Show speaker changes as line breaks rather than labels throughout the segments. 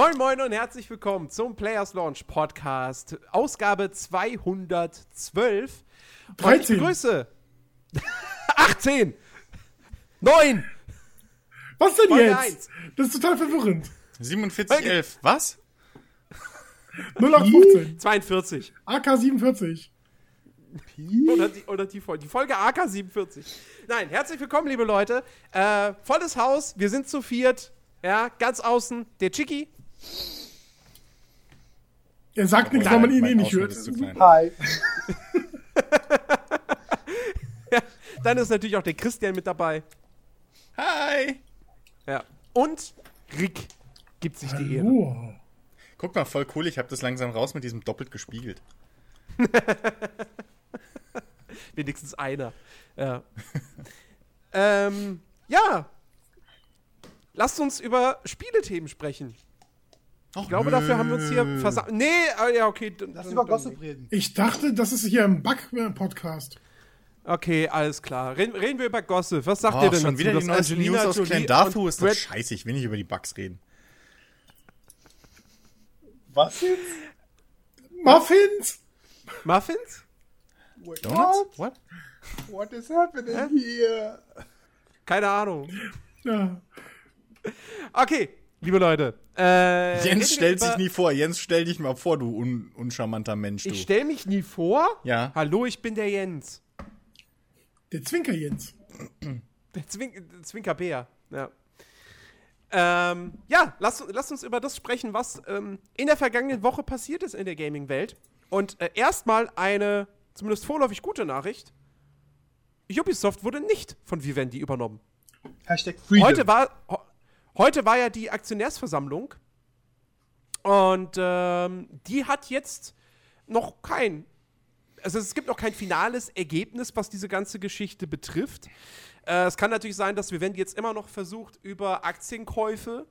Moin, moin und herzlich willkommen zum Players Launch Podcast, Ausgabe 212. Und
13.
ich begrüße 18, 9,
Was denn
Folge
jetzt?
eins.
Das ist total verwirrend.
4711. Was?
0815.
42.
AK 47.
Oder die, oder die Folge. Die Folge AK 47. Nein, herzlich willkommen, liebe Leute. Äh, volles Haus, wir sind zu viert. Ja, ganz außen der Chicky.
Er sagt nichts, weil man ihn eh nicht hört.
ist zu klein.
Hi.
Dann ist natürlich auch der Christian mit dabei.
Hi.
Ja. Und Rick gibt sich die Ehre.
Guck mal, voll cool. Ich habe das langsam raus mit diesem doppelt gespiegelt.
Wenigstens einer. Ja. ähm, ja. Lasst uns über Spielethemen sprechen. Ich glaube, dafür haben wir uns hier versammelt. Nee, äh, ja, okay.
Lass über Gossip reden.
Ich dachte, das ist hier ein Bug-Podcast.
Okay, alles klar. Reden, reden wir über Gossip. Was sagt
Oh,
ihr denn
schon
dazu,
wieder die
Angelina
News aus Clan Darfu
und
ist doch scheiße. Ich will nicht über die Bugs reden.
Was jetzt?
Muffins?
Muffins?
Wait,
Donuts?
What?
What?
What is happening here?
Keine Ahnung.
Ja.
Okay, liebe Leute. Äh,
Jens stellt sich nie vor. Jens, stell dich mal vor, du un uncharmanter Mensch, du.
Ich stell mich nie vor.
Ja.
Hallo, ich bin der Jens.
Der Zwinker Jens.
Der Zwink Zwinkerbär. Ja. Ähm, ja, lass, lass uns über das sprechen, was ähm, in der vergangenen Woche passiert ist in der Gaming-Welt. Und äh, erstmal eine, zumindest vorläufig gute Nachricht. Ubisoft wurde nicht von Vivendi übernommen.
Hashtag Freedom.
Heute war, heute war ja die Aktionärsversammlung. Und ähm, die hat jetzt noch kein. Also es gibt noch kein finales Ergebnis, was diese ganze Geschichte betrifft. Äh, es kann natürlich sein, dass Vivendi jetzt immer noch versucht, über Aktienkäufe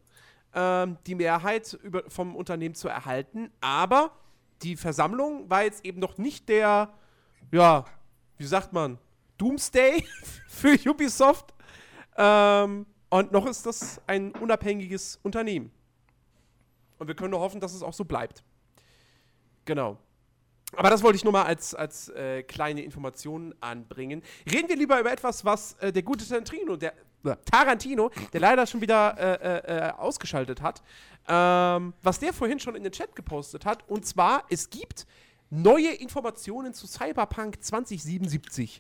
ähm, die Mehrheit über, vom Unternehmen zu erhalten. Aber die Versammlung war jetzt eben noch nicht der, ja, wie sagt man, Doomsday für Ubisoft. Ähm, und noch ist das ein unabhängiges Unternehmen. Und wir können nur hoffen, dass es auch so bleibt. Genau. Aber das wollte ich nur mal als, als äh, kleine Information anbringen. Reden wir lieber über etwas, was äh, der gute Tarantino, der äh, Tarantino, der leider schon wieder äh, äh, ausgeschaltet hat, ähm, was der vorhin schon in den Chat gepostet hat. Und zwar, es gibt neue Informationen zu Cyberpunk 2077.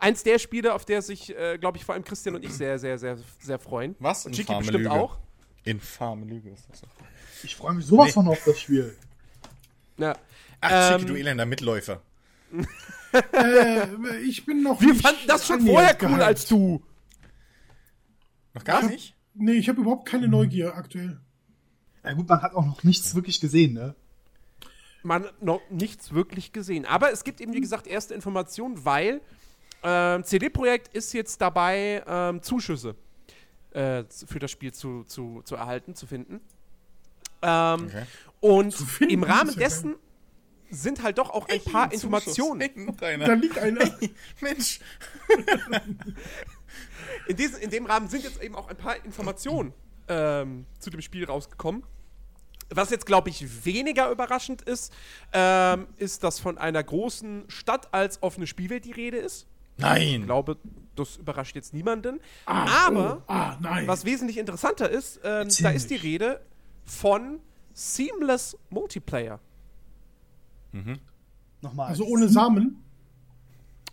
Eins der Spiele, auf der sich, äh, glaube ich, vor allem Christian und ich sehr, sehr, sehr, sehr freuen.
Was?
Und Chicky
Infame
bestimmt
Lüge.
auch.
Infame Lüge ist das.
Ich freue mich sowas
Nee.
von auf das Spiel.
Ja.
Ach,
Ähm,
Chicky, du elender Mitläufer.
Äh, ich bin noch
Wir
nicht
fanden das schon vorher cool
gehypt.
als du.
Noch gar nicht?
Nee, ich habe überhaupt keine Neugier aktuell.
Ja gut, man hat auch noch nichts wirklich gesehen, ne?
man noch nichts wirklich gesehen. Aber es gibt eben, wie gesagt, erste Informationen, weil ähm, CD-Projekt ist jetzt dabei, ähm, Zuschüsse äh, für das Spiel zu, zu, zu erhalten, zu finden. Ähm,
Okay.
Und
finden,
im Rahmen dessen sind halt doch auch ein paar Informationen.
Hey, noch
Da
einer.
liegt einer.
Mensch.
In, diesem, in dem Rahmen sind jetzt eben auch ein paar Informationen ähm, zu dem Spiel rausgekommen. Was jetzt, glaube ich, weniger überraschend ist, ähm, ist, dass von einer großen Stadt als offene Spielwelt die Rede ist. Ich
Nein.
glaube, das überrascht jetzt niemanden.
Ah,
Aber
oh, ah, nein.
was wesentlich interessanter ist,
Erzähl
da ist die. Rede von Seamless Multiplayer.
Nochmal.
also ohne Samen?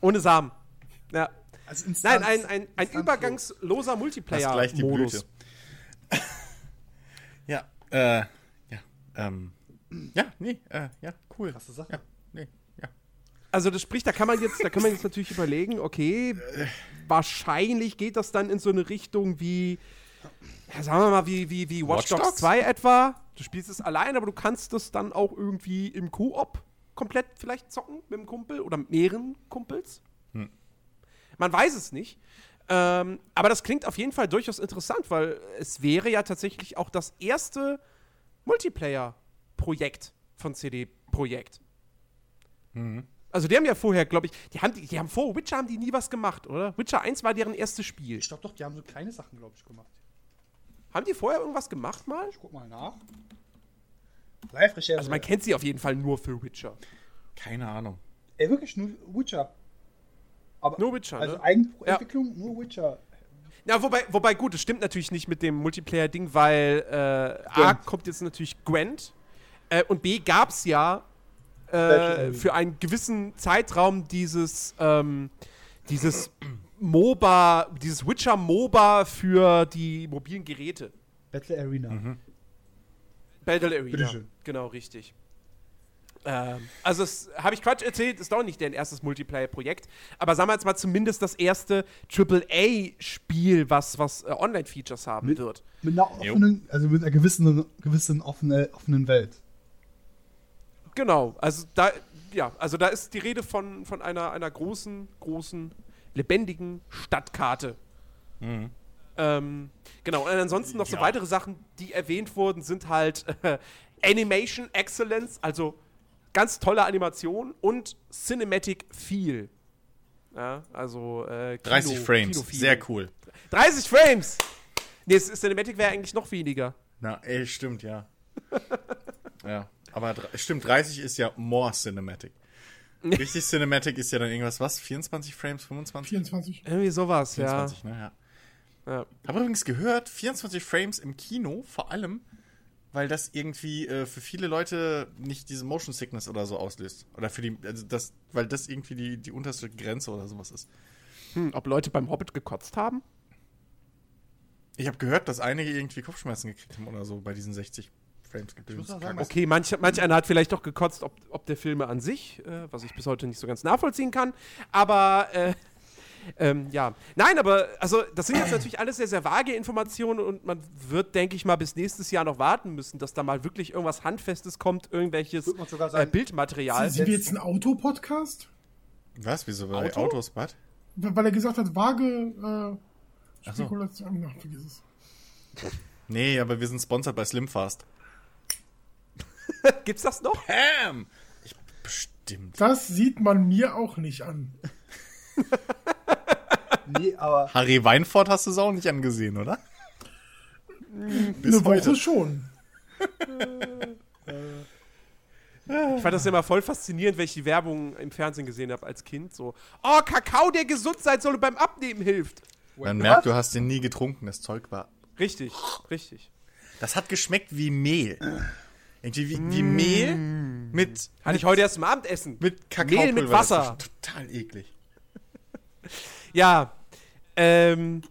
Ohne Samen. Ja.
Also Instanz,
Nein, ein, ein, ein übergangsloser Multiplayer-Modus.
gleich die Blüte. ja, äh, ja, ähm, ja, nee, äh, ja, cool.
Krasse Sache.
Ja.
Also das spricht, da kann man jetzt, da kann man jetzt natürlich überlegen, okay, wahrscheinlich geht das dann in so eine Richtung wie, ja, sagen wir mal, wie, wie, wie Watch
Watch
Dogs
Dogs?
2 etwa. Du spielst es allein, aber du kannst es dann auch irgendwie im Koop komplett vielleicht zocken mit einem Kumpel oder mit mehreren Kumpels. Man weiß es nicht. Ähm, aber das klingt auf jeden Fall durchaus interessant, weil es wäre ja tatsächlich auch das erste Multiplayer-Projekt von CD Projekt. Also die haben ja vorher, glaube ich, die haben, die haben vor Witcher haben die nie was gemacht, oder? Witcher 1 war deren erstes Spiel.
Ich glaube doch, die haben so kleine Sachen, glaube ich, gemacht.
Haben die vorher irgendwas gemacht mal?
Ich guck mal nach. Live-Recherche.
Also man kennt sie auf jeden Fall nur für Witcher.
Keine Ahnung.
Ey, wirklich, nur Witcher. Aber,
Nur Witcher,
Also
ne?
Eigenentwicklung, nur Witcher.
Ja, wobei, wobei gut, es stimmt natürlich nicht mit dem Multiplayer-Ding, weil äh, A kommt jetzt natürlich Gwent äh, und B gab es ja äh, für einen gewissen Zeitraum dieses, ähm, dieses MOBA, dieses Witcher-MOBA für die mobilen Geräte.
Battle Arena.
Battle Arena.
Bitteschön.
Genau, richtig. Ähm, also, das habe ich Quatsch erzählt, ist doch nicht deren erstes Multiplayer-Projekt. Aber sagen wir jetzt mal zumindest das erste AAA-Spiel, was, was äh, Online-Features haben
Mit-
wird.
Mit einer
Jo.
offenen, also mit einer gewissen, gewissen offene, offenen Welt.
Genau, also da, ja, also da ist die Rede von, von einer, einer großen, großen, lebendigen Stadtkarte. Ähm, genau, und ansonsten noch so
Ja.
weitere Sachen, die erwähnt wurden, sind halt äh, Animation Excellence, also ganz tolle Animation und Cinematic Feel. Ja, also äh, Kino,
30 Frames.
Kino-Feeling.
Sehr cool.
30 Frames! Nee, Cinematic wäre eigentlich noch weniger.
Na, ey, stimmt, ja. ja. Aber stimmt, 30 ist ja more Cinematic. Richtig Cinematic ist ja dann irgendwas, was? 24 Frames, 25?
24.
Irgendwie sowas,
24, ne? Ja.
ja. ja.
Habe übrigens gehört, 24 Frames im Kino, vor allem, weil das irgendwie äh, für viele Leute nicht diese Motion Sickness oder so auslöst. Oder für die, also das, weil das irgendwie die, die unterste Grenze oder sowas ist.
Hm, ob Leute beim Hobbit gekotzt haben?
Ich habe gehört, dass einige irgendwie Kopfschmerzen gekriegt haben oder so bei diesen 60 Frames gedöns.
sagen,
Okay, manch, manch einer hat vielleicht doch gekotzt, ob, ob der Filme an sich, äh, was ich bis heute nicht so ganz nachvollziehen kann. Aber äh, ähm, ja. Nein, aber also das sind jetzt natürlich alles sehr, sehr vage Informationen und man wird, denke ich mal, bis nächstes Jahr noch warten müssen, dass da mal wirklich irgendwas Handfestes kommt, irgendwelches
sogar
äh,
sagen,
Bildmaterial.
Sind wir jetzt ein Autopodcast?
Was? Wieso? Bei
Auto?
Autos, was?
Weil er gesagt hat, vage äh,
Ach so.
Ach, vergiss es.
Nee, aber wir sind sponsert bei Slimfast.
Gibt's das noch?
Bam! Ich, bestimmt.
Das sieht man mir auch nicht an.
Nee, aber
Harry Weinfurt hast du es auch nicht angesehen, oder? Bis
Eine Woche
heute.
schon.
Ich fand das immer voll faszinierend, wenn ich die Werbung im Fernsehen gesehen habe als Kind. So, oh, Kakao, der gesund sein soll und beim Abnehmen hilft.
Man merkt, du hast den nie getrunken. Das Zeug war.
Richtig, richtig.
Das hat geschmeckt wie Mehl. Irgendwie wie, wie Mehl mit,
Hatte ich heute erst zum Abendessen.
mit Kakaopulver.
Mehl mit
Das
Wasser.
Total eklig.
Ja, ähm,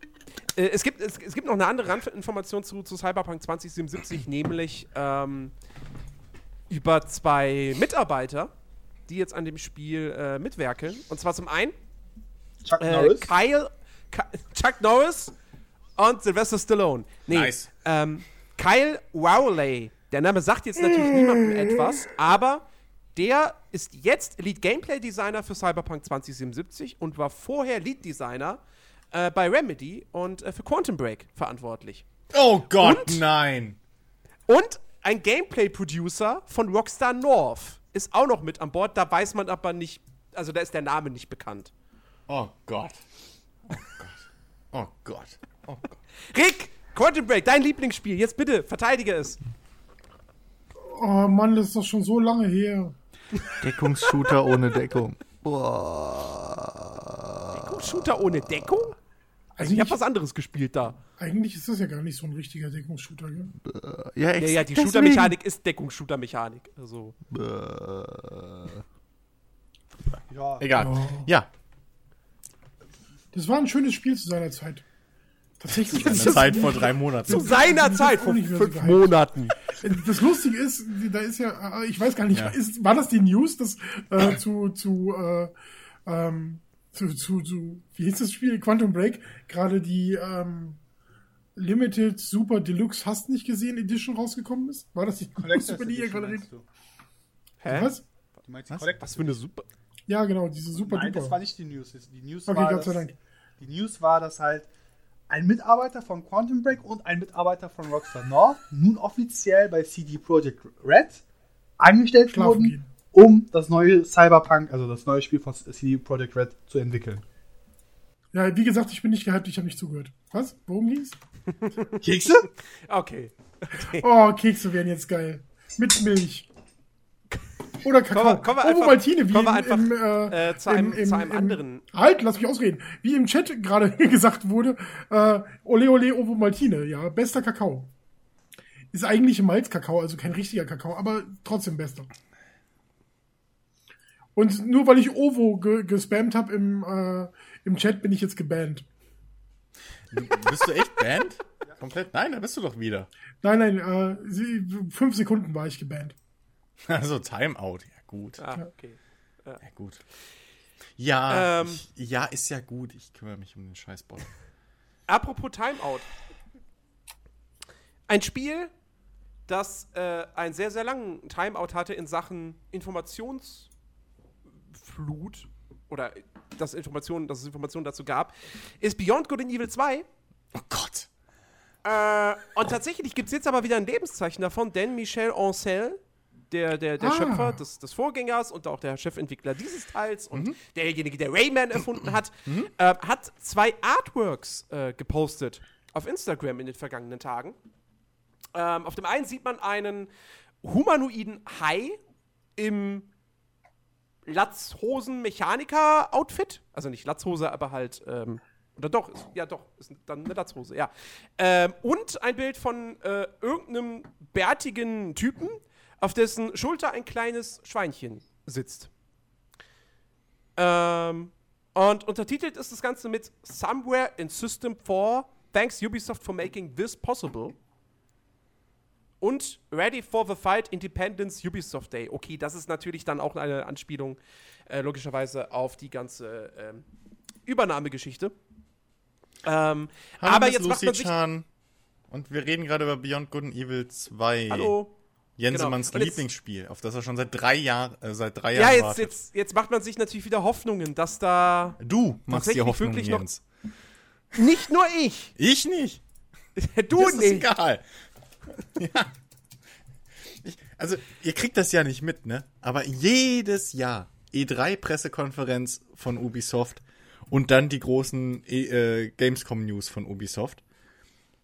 äh, es, gibt, es, es gibt noch eine andere Randinformation zu, zu Cyberpunk 2077, nämlich ähm, über zwei Mitarbeiter, die jetzt an dem Spiel äh, mitwirken. Und zwar zum einen
Chuck
äh,
Norris.
Kyle, Ka Chuck Norris und Sylvester Stallone. Nee,
Nice.
ähm, Kyle Rowley. Der Name sagt jetzt natürlich niemandem etwas, aber der ist jetzt Lead Gameplay Designer für Cyberpunk 2077 und war vorher Lead Designer äh, bei Remedy und äh, für Quantum Break verantwortlich.
Oh Gott,
Und?
nein.
Und ein Gameplay-Producer von Rockstar North ist auch noch mit an Bord. Da weiß man aber nicht, also da ist der Name nicht bekannt.
Oh Gott. Oh Gott. Oh Gott. Oh Gott.
Rick, Quantum Break, dein Lieblingsspiel. Jetzt bitte, verteidige es.
Oh Mann, das ist doch schon so lange her.
Deckungsshooter ohne Deckung.
Shooter ohne Deckung? Also ich habe was anderes gespielt da.
eigentlich ist das ja gar nicht so ein richtiger Deckungsshooter. Gell?
Ja,
Ja, ja, die Shooter-Mechanik ist Deckungsshooter-Mechanik. Also.
Ja,
Egal.
Oh.
Ja,
Das war ein schönes Spiel zu seiner Zeit. Tatsächlich.
eine Zeit vor drei Monaten.
Zu seiner Zeit, vor
so
fünf. Monaten.
Das Lustige ist, da ist ja, äh, ich weiß gar nicht,
Ja.
ist, war das die News, dass äh, zu, zu, äh, ähm, zu, zu, zu, wie hieß das Spiel? Quantum Break, gerade die ähm, Limited Super Deluxe Hast nicht gesehen Edition rausgekommen ist? War das die
Collectors
über die ihr gerade redet?
Hä?
Was?
Du meinst die
Was?
Collectors
Was für eine super.
Ja, genau, diese Super
Nein, das war
Duper.
nicht die News. Die News
Okay,
war,
Gott sei
dass-
Dank.
Die News war, dass halt ein Mitarbeiter von Quantum Break und ein Mitarbeiter von Rockstar North nun offiziell bei CD Projekt Red angestellt
Schlafen
wurden,
gehen.
um das neue Cyberpunk, also das neue Spiel von CD Projekt Red zu entwickeln.
Ja, wie gesagt, ich bin nicht gehypt, ich habe nicht zugehört. Was? Worum ging's?
Kekse?
Okay.
Oh, Kekse wären jetzt geil. Mit Milch. Oder Kakao.
Wir
Ovo
einfach-
Maltine, wie im,
einfach,
im, äh,
äh, zu einem- zu einem anderen-
Halt, lass mich ausreden. Wie im Chat gerade gesagt wurde, äh, Ole Ole Ovo Maltine, ja, bester Kakao. Ist eigentlich Malzkakao, also kein richtiger Kakao, aber trotzdem bester. Und nur weil ich Ovo ge gespammt habe im, äh, im Chat, bin ich jetzt gebannt.
Bist du echt Band? Komplett? Nein, da bist du doch wieder.
Nein, nein, äh, sie, fünf Sekunden war ich gebannt.
Also Timeout. Ja, gut.
Ah, okay.
Ja, gut. Ja,
Ähm.
ich, ja, ist ja gut. Ich kümmere mich um den Scheißbot.
Apropos Timeout. Ein Spiel, das äh, einen sehr, sehr langen Timeout hatte in Sachen Informationsflut oder dass Informationen, dass es Informationen dazu gab, ist Beyond Good and Evil 2.
Oh Gott.
Äh, und tatsächlich gibt es jetzt aber wieder ein Lebenszeichen davon, denn Michel Ancel, der, der, der
Ah.
Schöpfer des, des Vorgängers und auch der Chefentwickler dieses Teils und derjenige, der Rayman erfunden hat, äh, hat zwei Artworks äh, gepostet auf Instagram in den vergangenen Tagen. Ähm, auf dem einen sieht man einen humanoiden Hai im Latzhosen-Mechaniker-Outfit. Also nicht Latzhose, aber halt, ähm, oder doch, ist, ja doch, ist dann eine Latzhose, ja. Ähm, und ein Bild von äh, irgendeinem bärtigen Typen, auf dessen Schulter ein kleines Schweinchen sitzt. Ähm, und untertitelt ist das Ganze mit Somewhere in System 4, thanks Ubisoft for making this possible. Und Ready for the Fight Independence Ubisoft Day. Okay, das ist natürlich dann auch eine Anspielung, äh, logischerweise, auf die ganze ähm, Übernahmegeschichte. Ähm,
Hallo,
aber jetzt macht
Lucy
man sich.
Chan. Und wir reden gerade über Beyond Good and Evil 2.
Hallo.
Jensemanns
Genau. Jetzt-
Lieblingsspiel, auf das er schon seit drei Jahren, äh, seit drei
Ja,
Jahren
jetzt,
wartet.
jetzt, jetzt macht man sich natürlich wieder Hoffnungen, dass da
Du machst dir
Tatsächlich
Hoffnung,
wirklich noch-
Jens.
nicht nur ich,
Ich nicht.
du
das ist
nicht.
egal. ja. Ich, also, ihr kriegt das ja nicht mit, ne? Aber jedes Jahr E3-Pressekonferenz von Ubisoft und dann die großen e äh, Gamescom-News von Ubisoft.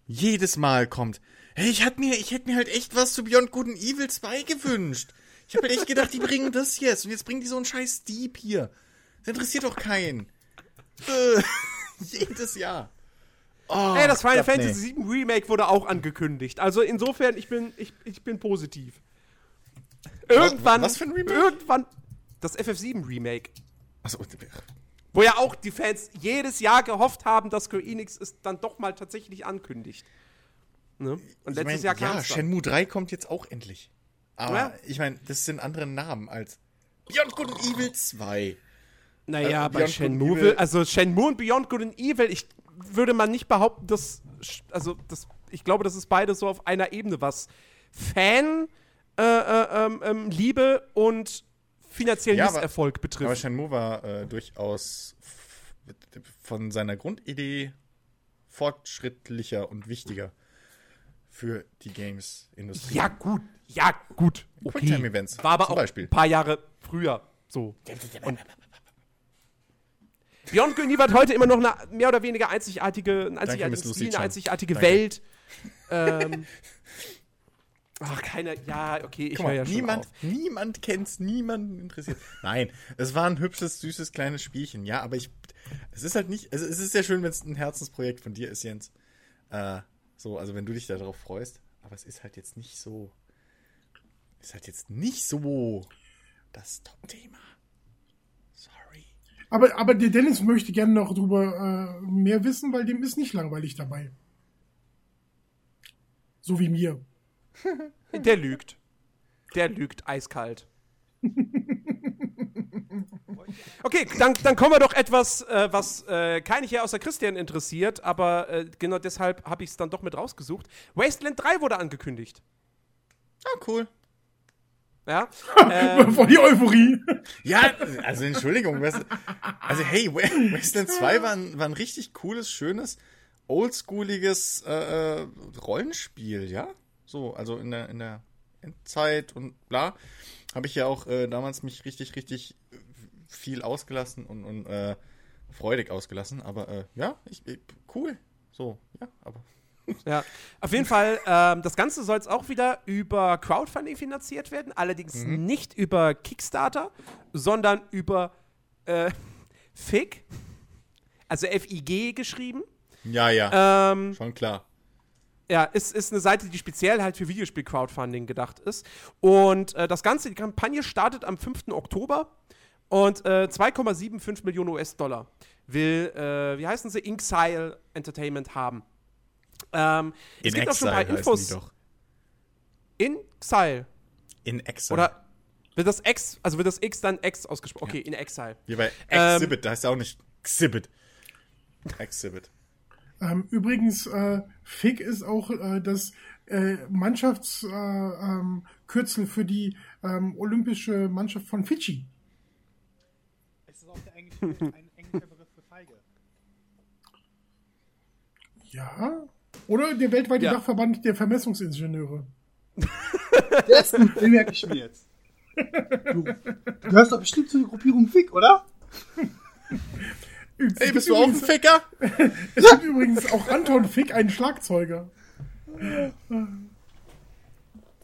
Jedes Mal kommt, hey, ich hätte mir, ich hätte mir halt echt was zu Beyond Good and Evil 2 gewünscht. Ich habe halt echt gedacht, die bringen das jetzt. Und jetzt bringen die so einen scheiß Dieb hier. Das interessiert doch keinen. Äh, jedes Jahr. Oh,
Ey, das Final. Fantasy VII Remake wurde auch angekündigt. Also insofern, ich bin, ich, ich bin positiv. Irgendwann.
was für ein Remake?
Irgendwann. Das FF7 Remake.
Achso,
Wo ja auch die Fans jedes Jahr gehofft haben, dass Square Enix es dann doch mal tatsächlich ankündigt. Ne? Und
Ich
letztes
mein,
Jahr kam
ja. Shenmue 3 kommt jetzt auch endlich. Aber
Ja.
ich meine, das sind andere Namen als Beyond Good and Evil 2.
Naja,
äh,
bei
Beyond Good and
Shenmue,
Evil-
will, also Shenmue und Beyond Good and Evil, ich würde man nicht behaupten, dass, also das, ich glaube, das ist beides so auf einer Ebene, was Fan, äh, äh, ähm, ähm, Liebe und finanziellen
Ja, aber-
Misserfolg
Aber
betrifft.
Shenmue war äh, durchaus von seiner Grundidee fortschrittlicher und wichtiger für die Games-Industrie.
Ja, gut, ja, gut. Okay.
Quicktime-Events,
War aber auch
Beispiel.
ein paar Jahre früher so. Und Beyond Good hat heute immer noch eine mehr oder weniger einzigartige, ein einzigartiges
Lucy
Stil, eine einzigartige
Danke.
Welt. ähm, ach, keiner, ja, okay, ich höre
mal,
ja schon
niemand,
auf.
niemand kennt's, niemand interessiert. Nein, es war ein hübsches, süßes, kleines Spielchen, ja, aber ich, es ist halt nicht, also es ist sehr schön, wenn es ein Herzensprojekt von dir ist, Jens. Äh, so, also wenn du dich darauf freust, aber es ist halt jetzt nicht so, ist halt jetzt nicht so das Top-Thema. Sorry.
Aber, aber der Dennis möchte gerne noch drüber äh, mehr wissen, weil dem ist nicht langweilig dabei. So wie mir.
Der lügt. Der lügt eiskalt. Okay, dann, dann kommen wir doch etwas, äh, was äh, keine hier außer Christian interessiert, aber äh, genau deshalb habe ich es dann doch mit rausgesucht. Wasteland 3 wurde angekündigt.
Ah, cool.
Ja. ähm,
Voll die Euphorie.
Ja, also Entschuldigung. Also hey, Wa- Wasteland 2 war ein, war ein richtig cooles, schönes, oldschooliges äh, äh, Rollenspiel, ja? So, also in der, in der Endzeit und bla. Habe ich ja auch äh, damals mich richtig, richtig viel ausgelassen und, und äh, freudig ausgelassen. Aber äh, ja, ich, ich, cool. So, ja, aber.
Ja, auf jeden Fall, ähm, das Ganze soll jetzt auch wieder über Crowdfunding finanziert werden, allerdings nicht über Kickstarter, sondern über äh, FIG, also F-I-G geschrieben.
Ja, ja,
Ähm,
schon klar.
ja, ist, ist eine Seite, die speziell halt für Videospiel-Crowdfunding gedacht ist. Und äh, das Ganze, die Kampagne startet am 5. Oktober und äh, 2,75 Millionen US-Dollar will, äh, wie heißen sie, Inxile Entertainment haben. Ähm, es
In
gibt auch schon ein paar
Exile
Infos.
die doch.
Inxile.
In Exile.
Oder wird das X, also wird das X dann X ausgesprochen? Okay, in Exile.
Wie bei
Ähm,
Exhibit, da heißt ja auch nicht Exhibit. Exhibit.
Ähm, übrigens, äh, FIG ist auch äh, das äh, Mannschaftskürzel äh, ähm, für die ähm, olympische Mannschaft von Fidschi.
Auch der englische, ein englischer Begriff für Feige.
Ja. Oder der weltweite
Ja.
Dachverband der Vermessungsingenieure.
Der ist gut, den merke ich mir jetzt. Du, du gehörst doch bestimmt zu der Gruppierung Fick, oder?
Ey, bist du auch ein Ficker?
Es gibt übrigens auch Anton Fick, einen Schlagzeuger.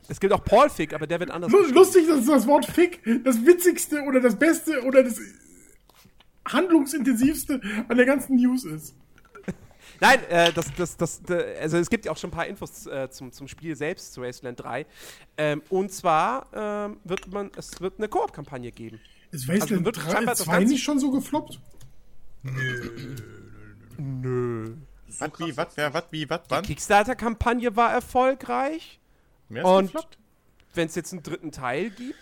Es gibt auch Paul Fick, aber der wird anders.
Lu- Lustig, dass das Wort Fick das witzigste oder das beste oder das handlungsintensivste an der ganzen News ist.
Nein, äh, das, das, das, äh, also es gibt ja auch schon ein paar Infos äh, zum, zum Spiel selbst, zu Wasteland 3. Ähm, und zwar ähm, wird man, es wird eine Koop-Kampagne geben.
Ist Wasteland
wird
3,
scheinbar das
2
Ganze-
nicht schon so gefloppt?
Nö.
Was, wie, was, wer, was, wie, was, wann?
Kickstarter-Kampagne war erfolgreich.
Wer ist
Und
gefloppt?
wenn es jetzt einen dritten Teil gibt,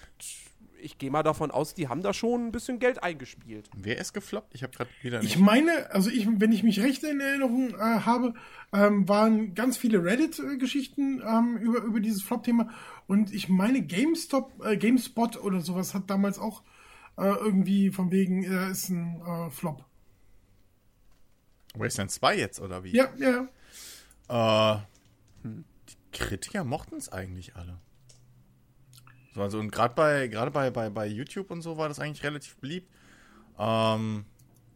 ich gehe mal davon aus, die haben da schon ein bisschen Geld eingespielt.
Wer ist gefloppt? Ich habe gerade wieder nicht.
Ich meine, also ich, wenn ich mich recht in Erinnerung äh, habe, ähm, waren ganz viele Reddit-Geschichten ähm, über, über dieses Flop-Thema. Und ich meine, GameStop, äh, GameSpot oder sowas hat damals auch äh, irgendwie von wegen, er ist ein äh, Flop.
Wasteland 2 jetzt, oder wie?
Ja, ja.
Äh, die Kritiker mochten es eigentlich alle. So, also und gerade bei, gerade bei, bei, bei YouTube und so war das eigentlich relativ beliebt. Ähm,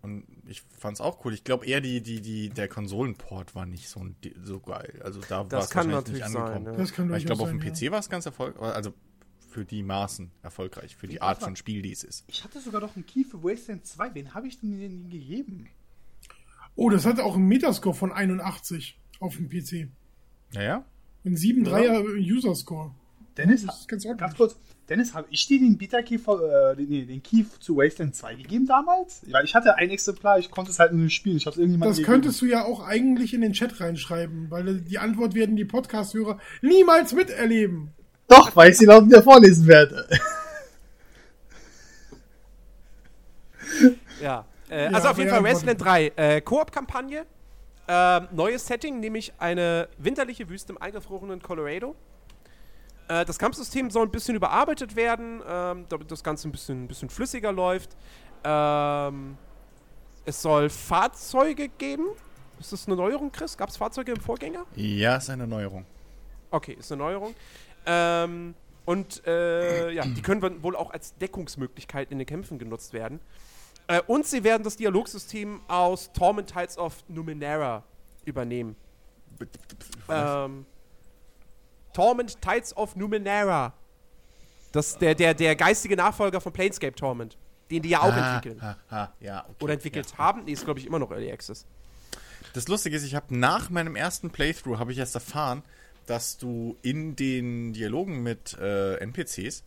und ich fand es auch cool. Ich glaube eher die, die, die, der Konsolenport war nicht so, so geil. Also da war
Das
es
kann
wahrscheinlich
natürlich
nicht angekommen.
sein. Ja.
Das kann
Weil ich glaube, auf dem
sein,
PC war es ganz erfolgreich. Also für die Maßen erfolgreich, für die Art von Spiel, die es ist.
Ich hatte sogar noch einen Key für Wasteland 2. Wen habe ich denn denn gegeben?
Oh, das hatte auch einen Metascore von 81 auf dem PC.
Naja,
Ein 7,3er User-Score.
Dennis,
Das ist ganz
ganz,
ordentlich.
kurz. Dennis, habe ich dir den Beta-Key äh, den, nee, den Key zu Wasteland 2 gegeben damals? Ja, ich hatte ein Exemplar, ich konnte es halt nur nicht spielen. Ich habe es irgendjemandem
Das könntest du ja auch eigentlich in den Chat reinschreiben, weil die Antwort werden die Podcast-Hörer niemals miterleben.
Doch, weil ich sie laut wieder vorlesen werde.
Ja. Äh,
Ja,
also auf jeden Fall? Wasteland 3. Äh, Koop-Kampagne. Ähm, neues Setting, nämlich eine winterliche Wüste im eingefrorenen Colorado. Äh, das Kampfsystem soll ein bisschen überarbeitet werden, ähm, damit das Ganze ein bisschen, ein bisschen flüssiger läuft. Ähm, es soll Fahrzeuge geben. Ist das eine Neuerung, Chris? Gab es Fahrzeuge im Vorgänger?
ja, ist eine Neuerung.
Okay, ist eine Neuerung. Ähm, und äh, ja, die können wohl auch als Deckungsmöglichkeit in den Kämpfen genutzt werden. Äh, und sie werden das Dialogsystem aus Torment Tides of Numenera übernehmen. Ähm, Torment Tides of Numenera. Das ist der, der, der geistige Nachfolger von Planescape Torment, den die ja auch
Ah,
entwickeln.
ah, ah, ja, okay,
Oder entwickelt
ja.
haben. Nee, ist, glaube ich, immer noch Early Access.
Das Lustige ist, ich habe nach meinem ersten Playthrough habe ich erst erfahren, dass du in den Dialogen mit äh, NPCs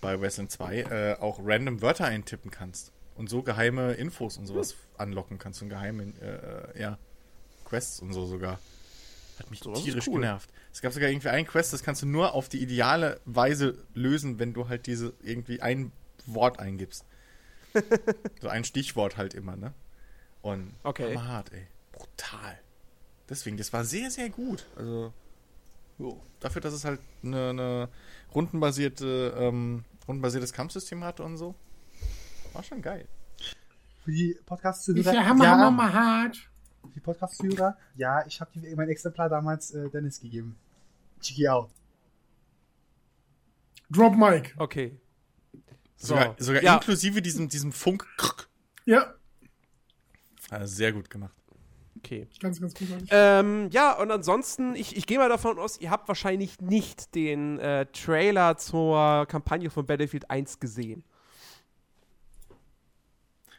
bei Wasteland 2 äh, auch random Wörter eintippen kannst und so geheime Infos und sowas anlocken kannst und geheime äh, ja, Quests und so sogar. Hat mich
ist
tierisch
cool.
genervt. Es gab sogar irgendwie einen Quest, das kannst du nur auf die ideale Weise lösen, wenn du halt diese irgendwie ein Wort eingibst. so ein Stichwort halt immer, ne? Und
Okay.
hart, ey. Brutal. Deswegen, das war sehr, sehr gut. Also, dafür, dass es halt eine, eine rundenbasierte, ähm, rundenbasiertes Kampfsystem hatte und so. War schon geil.
Für die Podcast-Zuhörer.
Ja hammer,
ja,
hammer, hammer hart.
Für die Podcast-Zuhörer. Ja, ich habe mein Exemplar damals äh, Dennis gegeben. Check it out.
Drop Mic.
Okay. So.
Sogar, sogar
ja,
inklusive diesem, diesem Funk.
Ja.
Ah, sehr gut gemacht.
Okay.
Ganz, ganz großartig.
Ähm, ja, und ansonsten, ich, ich gehe mal davon aus, ihr habt wahrscheinlich nicht den äh, Trailer zur Kampagne von Battlefield 1 gesehen.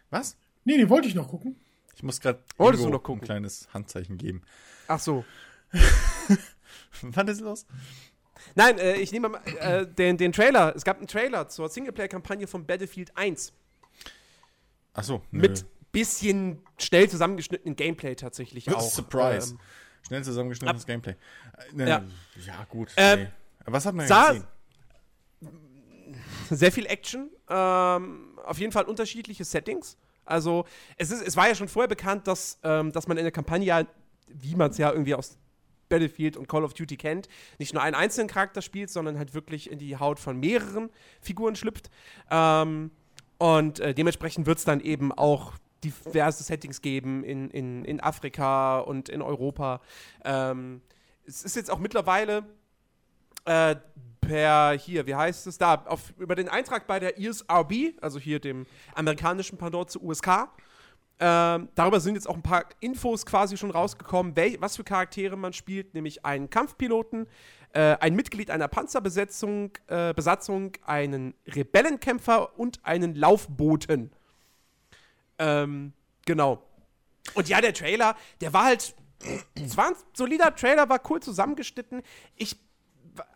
Was?
Nee, nee, wollte ich noch gucken.
Ich muss gerade
Wolltest du noch gucken?
ein kleines Handzeichen geben.
Ach so.
Wann ist los?
Nein, äh, ich nehme mal äh, den, den Trailer. Es gab einen Trailer zur Singleplayer-Kampagne von Battlefield 1.
Ach so, nö.
Mit bisschen schnell zusammengeschnittenen Gameplay tatsächlich auch.
Surprise.
Ähm,
Schnell zusammengeschnittenes Gameplay. Äh, ne,
Ja.
ja. gut.
Ähm,
nee. Was hat man
sah-
gesehen?
sehr viel Action. Ähm, auf jeden Fall unterschiedliche Settings. Also, es, ist, es war ja schon vorher bekannt, dass, ähm, dass man in der Kampagne, ja, wie man es ja irgendwie aus Battlefield und Call of Duty kennt, nicht nur einen einzelnen Charakter spielt, sondern halt wirklich in die Haut von mehreren Figuren schlüpft. Ähm, und äh, dementsprechend wird es dann eben auch diverse Settings geben in, in, in Afrika und in Europa. Ähm, es ist jetzt auch mittlerweile äh, per hier, wie heißt es da, auf, über den Eintrag bei der ESRB, also hier dem amerikanischen Pendant zu USK. Ähm, darüber sind jetzt auch ein paar Infos quasi schon rausgekommen, wel, was für Charaktere man spielt, nämlich einen Kampfpiloten, äh, ein Mitglied einer Panzerbesetzung, äh, Besatzung, einen Rebellenkämpfer und einen Laufboten. Ähm, genau. Und ja, der Trailer, der war halt, es war ein solider Trailer, war cool zusammengeschnitten. Ich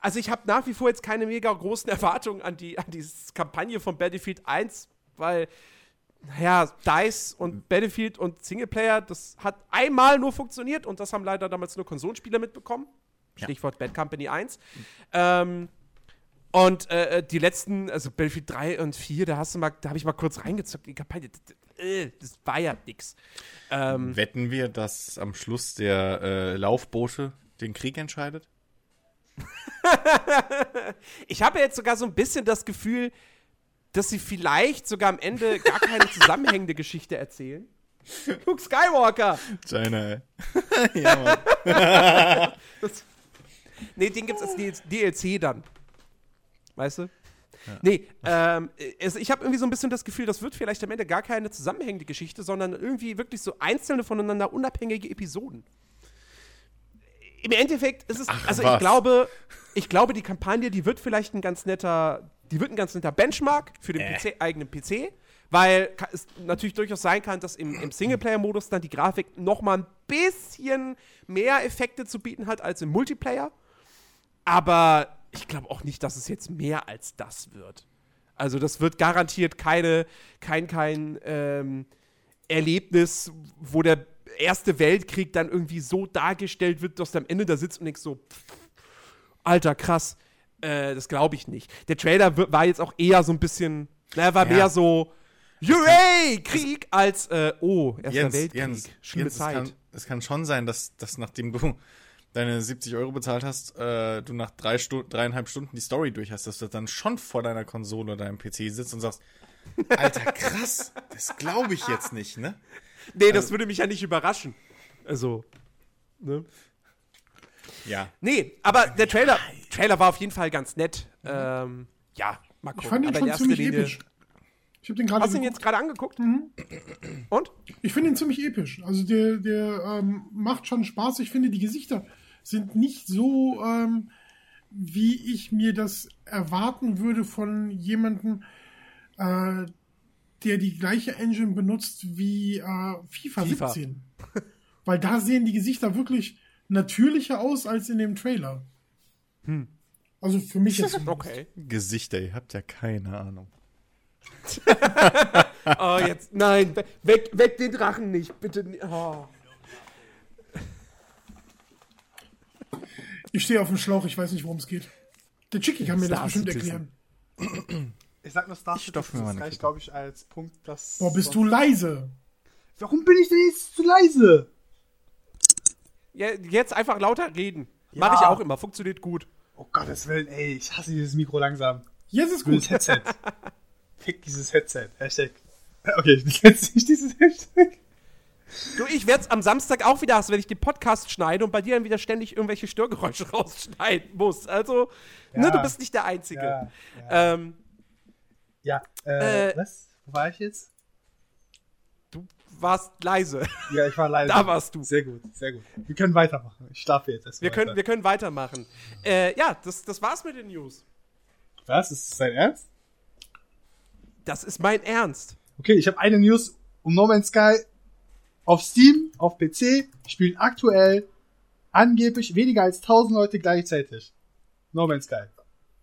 also ich habe nach wie vor jetzt keine mega großen Erwartungen an die, an die Kampagne von Battlefield 1, weil, naja, DICE und Battlefield und Singleplayer, das hat einmal nur funktioniert und das haben leider damals nur Konsolenspieler mitbekommen.
Ja.
Stichwort Bad Company 1. Ähm, und äh, die letzten, also Battlefield 3 und 4, da hast du mal, da habe ich mal kurz reingezockt, die Kampagne, das, äh, das war ja nix. Ähm,
Wetten wir, dass am Schluss der äh, Laufboote den Krieg entscheidet?
Ich habe jetzt sogar so ein bisschen das Gefühl, dass sie vielleicht sogar am Ende gar keine zusammenhängende Geschichte erzählen. Luke Skywalker!
China, ey. ja, Mann.
Nee, den gibt's als DLC dann. Weißt du? Nee, ähm, es, ich habe irgendwie so ein bisschen das Gefühl, das wird vielleicht am Ende gar keine zusammenhängende Geschichte, sondern irgendwie wirklich so einzelne voneinander unabhängige Episoden. Im Endeffekt ist es,
Ach,
also ich
was.
glaube, ich glaube, die Kampagne, die wird vielleicht ein ganz netter, die wird ein ganz netter Benchmark für den
Äh.
PC, eigenen PC, weil es natürlich durchaus sein kann, dass im, im Singleplayer-Modus dann die Grafik noch mal ein bisschen mehr Effekte zu bieten hat als im Multiplayer. Aber ich glaube auch nicht, dass es jetzt mehr als das wird. Also das wird garantiert keine, kein, kein ähm, Erlebnis, wo der Erste Weltkrieg dann irgendwie so dargestellt wird, dass du am Ende da sitzt und denkst so, pff, alter, krass. Äh, das glaube ich nicht. Der Trailer war jetzt auch eher so ein bisschen, naja, war
Ja.
mehr so, Yay, Krieg, als, äh, oh, Erster
Jens,
Weltkrieg,
Jens,
schlimme
Jens es,
Zeit.
kann, es kann schon sein, dass, dass nachdem du deine 70 Euro bezahlt hast, äh, du nach drei Stu dreieinhalb Stunden die Story durch hast, dass du dann schon vor deiner Konsole oder deinem PC sitzt und sagst, Alter, krass, das glaube ich jetzt nicht, ne?
Nee, das würde mich ja nicht überraschen. Also, ne?
Ja.
Nee, aber der Trailer, Trailer war auf jeden Fall ganz nett. Ähm, ja, mal gucken.
Ich fand ihn
aber
schon ziemlich
Linie-
episch. Ich habe den gerade
Hast du ihn jetzt gerade angeguckt? Und?
Ich finde ihn ziemlich episch. Also der, der ähm, macht schon Spaß. Ich finde, die Gesichter sind nicht so, ähm, wie ich mir das erwarten würde von jemandem, äh, der die gleiche Engine benutzt wie äh, FIFA,
FIFA.
17. Weil da sehen die Gesichter wirklich natürlicher aus als in dem Trailer. Also für mich jetzt.
Okay.
Gesichter, ihr habt ja keine Ahnung.
Oh, jetzt, nein, we- weg, weg den Drachen nicht, bitte. Oh.
Ich stehe auf dem Schlauch, ich weiß nicht, worum es geht. Der Chicky kann mir das
Star
bestimmt
Citizen.
erklären.
Ich sag nur Star
Ich stopf mir
Citizen,
mal
das reicht, glaube ich, als Punkt, dass.
Boah, bist du leise.
Warum bin ich denn jetzt zu leise?
Jetzt einfach lauter reden.
Ja.
Mache ich auch immer, funktioniert gut.
Oh Gottes Willen, ey, ich hasse dieses Mikro langsam.
Jetzt ist
Blödes
gut.
Headset. Fick dieses Headset. Hashtag. Okay, jetzt nicht dieses Hashtag.
Du, ich werde es am Samstag auch wieder hassen, wenn ich den Podcast schneide und bei dir dann wieder ständig irgendwelche Störgeräusche rausschneiden muss. Also, ne,
Ja.
du bist nicht der Einzige.
Ja, ja.
Ähm,
ja äh,
Äh,
was? Wo war ich jetzt?
Du warst leise.
Ja, ich war leider.
Da warst du.
Sehr gut, sehr gut. Wir können weitermachen. Ich schlafe jetzt erst
Wir können, wir können weitermachen. Äh, ja, das, das war's mit den News.
Was? Ist das dein Ernst?
Das ist mein Ernst.
Okay, ich habe eine News um No Man's Sky auf Steam, auf PC, spielen aktuell angeblich weniger als 1000 Leute gleichzeitig. No Man's Sky.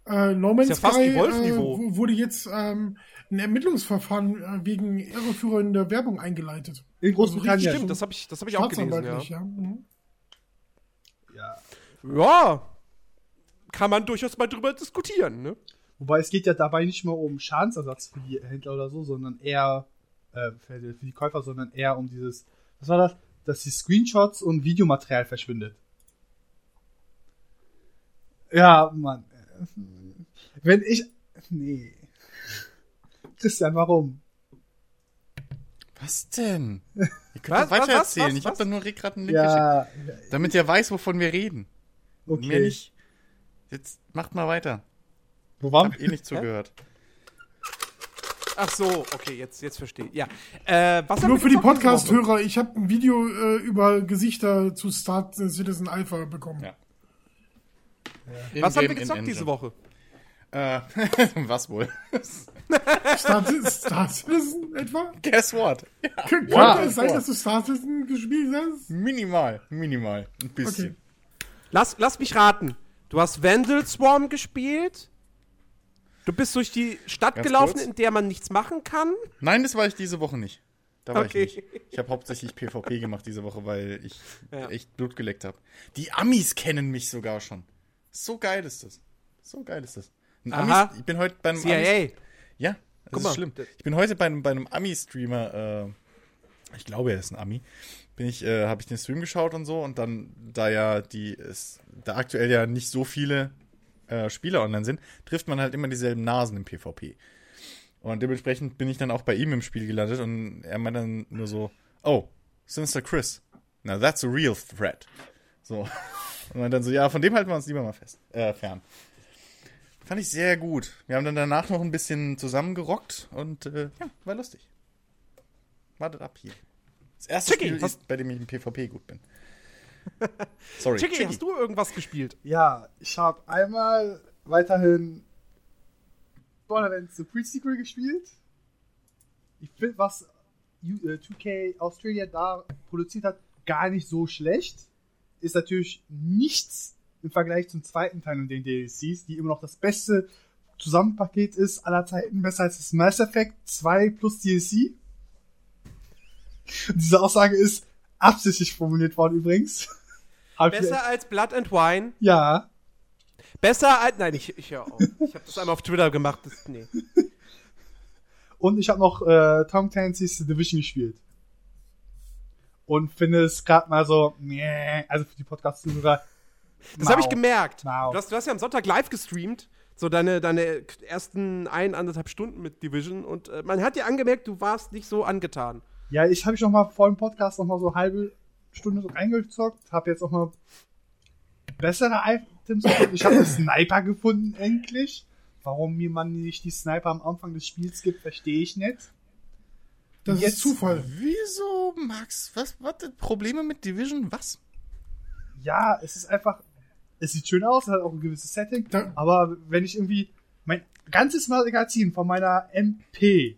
Äh, no Man's
Ist ja fast
Sky
wie Wolf-Niveau.
äh, wurde jetzt ähm, ein Ermittlungsverfahren äh, wegen irreführender Werbung eingeleitet.
In Großbritannien.
Stimmt, das habe ich, das hab ich auch gelesen. Ja.
ja. Mhm.
Ja.
ja, kann man durchaus mal drüber diskutieren, ne?
Wobei es geht ja dabei nicht mehr um Schadensersatz für die Händler oder so, sondern eher äh, für, die, für die Käufer, sondern eher um dieses, was war das? Dass die Screenshots und Videomaterial verschwindet. Ja, Mann. Wenn ich. Nee. Christian, warum?
Was denn? Ihr könnt
Was,
doch weiter
was, was,
erzählen.
was,
ich habe da nur Rick gerade einen Link geschickt.
Ja,
Damit ihr weiß, wovon wir reden.
okay.
Mehr nicht. Jetzt macht mal weiter.
Wo
Ich
waren
hab eh nicht zugehört.
Ach so, okay, jetzt, jetzt verstehe ich. Ja. Äh, was
Nur
wir
für die? Podcast-Hörer, ich habe ein Video äh, über Gesichter zu Star Citizen Alpha bekommen.
Ja.
Was haben wir gezockt diese Woche?
Äh, was wohl?
Star, Star Citizen etwa?
Guess what?
Könnte
Wow.
es sein, dass du Star Citizen gespielt hast?
Minimal, minimal. Ein bisschen.
Okay.
Lass, lass mich raten. Du hast Vandal Swarm gespielt. Du bist durch die Stadt
Ganz
gelaufen,
kurz.
in der man nichts machen kann.
Nein, das war ich diese Woche nicht. Da war
Okay.
ich nicht. Ich habe hauptsächlich PvP gemacht diese Woche, weil ich
Ja.
echt Blut geleckt habe. Die Amis kennen mich sogar schon. So geil ist das. So geil ist das. Ein
Aha.
Amis, ich bin heute bei einem Amis,
CIA.
Ja, das
Guck
ist
mal.
schlimm. Ich bin heute bei, einem- bei einem Ami-Streamer, äh, ich glaube, er ist ein Ami, bin ich, äh, habe ich den Stream geschaut und so und dann, da ja die, es, da aktuell ja nicht so viele äh, Spieler online sind, trifft man halt immer dieselben Nasen im PvP. Und dementsprechend bin ich dann auch bei ihm im Spiel gelandet und er meint dann nur so, oh, Sinister Chris. Now that's a real threat. So. Und man dann so, ja, von dem halten wir uns lieber mal fest, äh, fern. Fand ich sehr gut. Wir haben dann danach noch ein bisschen zusammengerockt und äh, ja, war lustig. Wartet ab hier. Das erste
Chicky,
Spiel ist, bei dem ich im PvP gut bin. Sorry.
Chicky,
Chicky.
hast du irgendwas gespielt?
Ja, ich habe einmal weiterhin Borderlands The Pre-Sequel gespielt. Ich finde, was U- äh, 2K Australia da produziert hat, gar nicht so schlecht. Ist natürlich nichts im Vergleich zum zweiten Teil und den DLCs, die immer noch das beste Zusammenpaket ist aller Zeiten, besser als das Mass Effect 2 plus DLC. Und diese Aussage ist absichtlich formuliert worden übrigens.
Besser als Blood and Wine?
Ja,
Besser als. Nein, ich, ich höre auf. Ich habe das einmal auf Twitter gemacht. Das, nee.
Und ich habe noch äh, Tom Clancy's The Division gespielt. Und finde es gerade mal so, nee, also für die Podcast-Zuhörer.
Das habe ich gemerkt.
Mau.
Du hast, du hast ja am Sonntag live gestreamt. So deine, deine ersten ein, anderthalb Stunden mit Division. Und äh, man hat dir angemerkt, du warst nicht so angetan.
Ja, ich habe ich noch mal vor dem Podcast noch mal so eine halbe Stunde so reingezockt. Habe jetzt auch mal bessere Items gefunden. Ich habe einen Sniper gefunden, endlich. Warum mir man nicht die Sniper am Anfang des Spiels gibt, verstehe ich nicht.
Das
Jetzt-
ist Zufall.
Wieso, Max? Was, was, Probleme mit Division? Was?
Ja, es ist einfach, es sieht schön aus, es hat auch ein gewisses Setting,
Da-
aber wenn ich irgendwie mein ganzes Magazin von meiner MP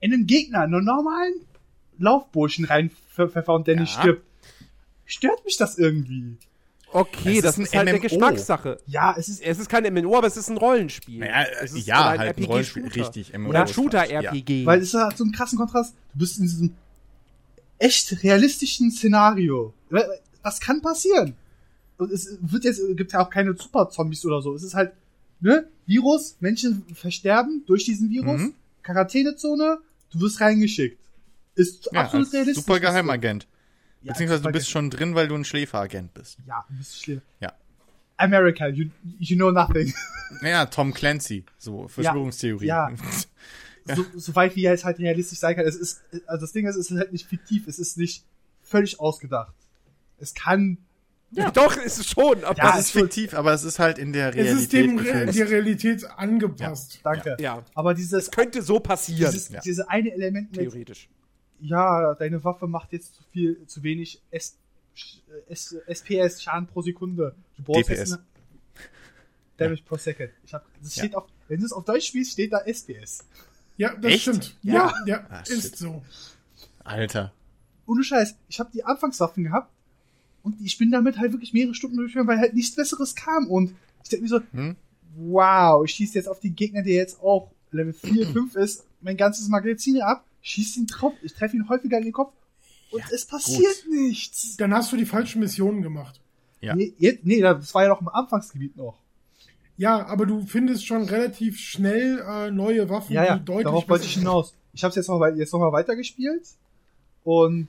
in einen Gegner, einen normalen Laufburschen reinpfeffer und der nicht
Ja.
stirbt, stört mich das irgendwie.
Okay,
Es
das
ist
ist, halt eine
MMO.
Geschmackssache.
Ja, es ist,
Es ist kein MMO, aber es ist ein Rollenspiel.
Naja,
es ist
ja,
oder ein
halt ein Rollenspiel, richtig. MMO
Oder Shooter-RPG.
weil es hat so einen krassen Kontrast. Du bist in diesem echt realistischen Szenario. Was kann passieren? Und es wird jetzt, gibt ja auch keine Super-Zombies oder so. Es ist halt, ne, Virus, Menschen versterben durch diesen Virus,
Mhm.
Quarantänezone, du wirst reingeschickt. Ist
Ja,
absolut realistisch.
super Geheimagent.
Ja,
Beziehungsweise du bist schon drin, weil du ein Schläferagent bist.
Ja, du bist schlimm.
Ja.
America, you, you know nothing.
Naja, Tom Clancy, so Verschwörungstheorie.
Ja. So, so weit wie es halt realistisch sein kann. Es ist, also das Ding ist, es ist halt nicht fiktiv, es ist nicht völlig ausgedacht. Es kann,
Doch, ist es schon. Aber
Ja,
das ist fiktiv, aber es ist halt in der
Es
Realität
ist dem Re der Realität angepasst.
danke.
ja.
Aber dieses,
Könnte so passieren.
dieses,
Ja.
diese eine Element mit,
Theoretisch.
Ja, deine Waffe macht jetzt zu viel, zu wenig S, S, SPS Schaden pro Sekunde. Du brauchst
DPS.
jetzt eine Damage per Second. Ich hab, das steht auf, wenn du es auf Deutsch spielst, steht da SPS.
Ja, das
Echt?
stimmt.
Ja.
Ja, ja,
Ah,
ist
shit.
so.
Alter.
Ohne Scheiß, ich habe die Anfangswaffen gehabt und ich bin damit halt wirklich mehrere Stunden durchgegangen, weil halt nichts Besseres kam und ich denke mir so,
Hm?
wow, ich schieße jetzt auf die Gegner, der jetzt auch Level 4, 5 ist, mein ganzes Magazin ab, schieße ihn drauf, ich treffe ihn häufiger in den Kopf und es passiert nichts.
Dann hast du die falschen Missionen gemacht.
Ja.
Nee, jetzt, nee, das war ja noch im Anfangsgebiet noch.
Ja, aber du findest schon relativ schnell äh, neue Waffen,
Ja, ja,
die deutlich
darauf wollte ich hinaus. Ich habe jetzt noch mal, jetzt noch mal weitergespielt und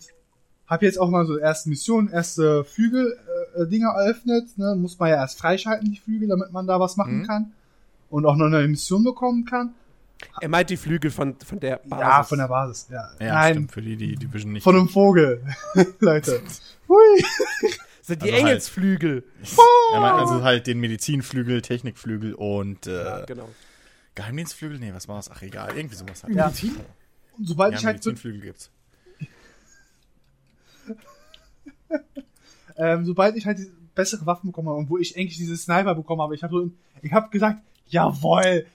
habe jetzt auch mal so erste Missionen, erste Flügel äh, eröffnet. Ne? Muss man ja erst freischalten die Flügel, damit man da was machen
Mhm.
kann und auch noch eine Mission bekommen kann.
Er meint die Flügel von, von der Basis.
Ja, von der Basis. Ja,
Ja,
Nein,
stimmt, für die, die Division nicht.
von einem Vogel, Leute. Hui.
Das sind die
Also halt-
Engelsflügel.
Ja, man- also halt den Medizinflügel, Technikflügel und äh,
Ja, genau.
Geheimdienstflügel? Nee, was war's? Ach, egal. Irgendwie sowas halt.
Ja.
Medizin?
Und sobald
Ja,
ich halt so,
Medizinflügel gibt's.
ähm, sobald ich halt die bessere Waffen bekommen habe und wo ich eigentlich diese Sniper bekommen habe, ich habe so, ich habe gesagt, jawohl,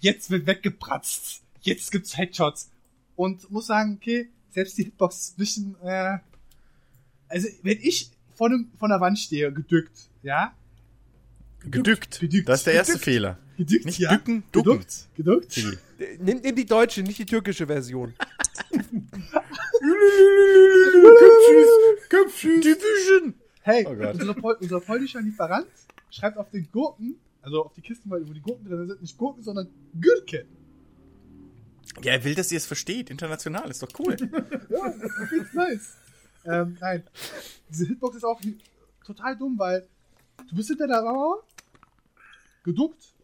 jetzt wird weggebratzt, jetzt gibt's Headshots und muss sagen, okay, selbst die Hitbox ist ein bisschen, äh, also wenn ich vor dem von der Wand stehe, gedückt, ja,
Gedückt.
Gedückt.
Das ist der erste
Gedückt.
Fehler.
gedückt,
Nicht
ja,
dücken, ducken.
gedückt, gedückt,
Chili.
Nimm, nimm die deutsche, nicht die türkische Version.
Köpfschüss, Köpfschüss.
Division!
Hey,
Oh
unser, Pol unser polnischer Lieferant schreibt auf den Gurken, also auf die Kisten, wo die Gurken drin sind, nicht Gurken, sondern Gürke.
Ja, er will, dass ihr es versteht. International, ist doch cool.
Ja, ich find's nice. Ähm, nein. Diese Hitbox ist auch total dumm, weil du bist hinter der Mauer, geduckt.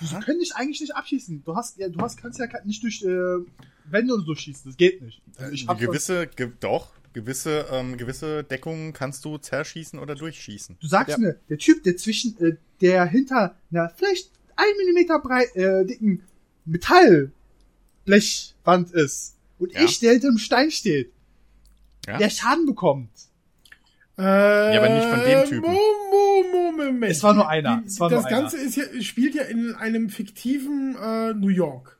Du können dich eigentlich nicht abschießen. Du hast, ja, du hast, kannst ja nicht durch äh, Wände und so schießen. Das geht nicht. Also ich schon-
gewisse, ge doch, gewisse, ähm, gewisse Deckungen kannst du zerschießen oder durchschießen.
Du sagst
Ja.
mir, der Typ, der zwischen, äh, der hinter einer vielleicht ein Millimeter breit, äh, dicken Metallblechwand ist und
Ja.
ich, der hinter dem Stein steht,
Ja?
der Schaden bekommt.
Äh,
aber nicht von dem Typen.
Mo, mo, Moment.
Es war nur einer. War nur
das Ganze
einer.
ist ja, spielt ja in einem fiktiven äh, New York.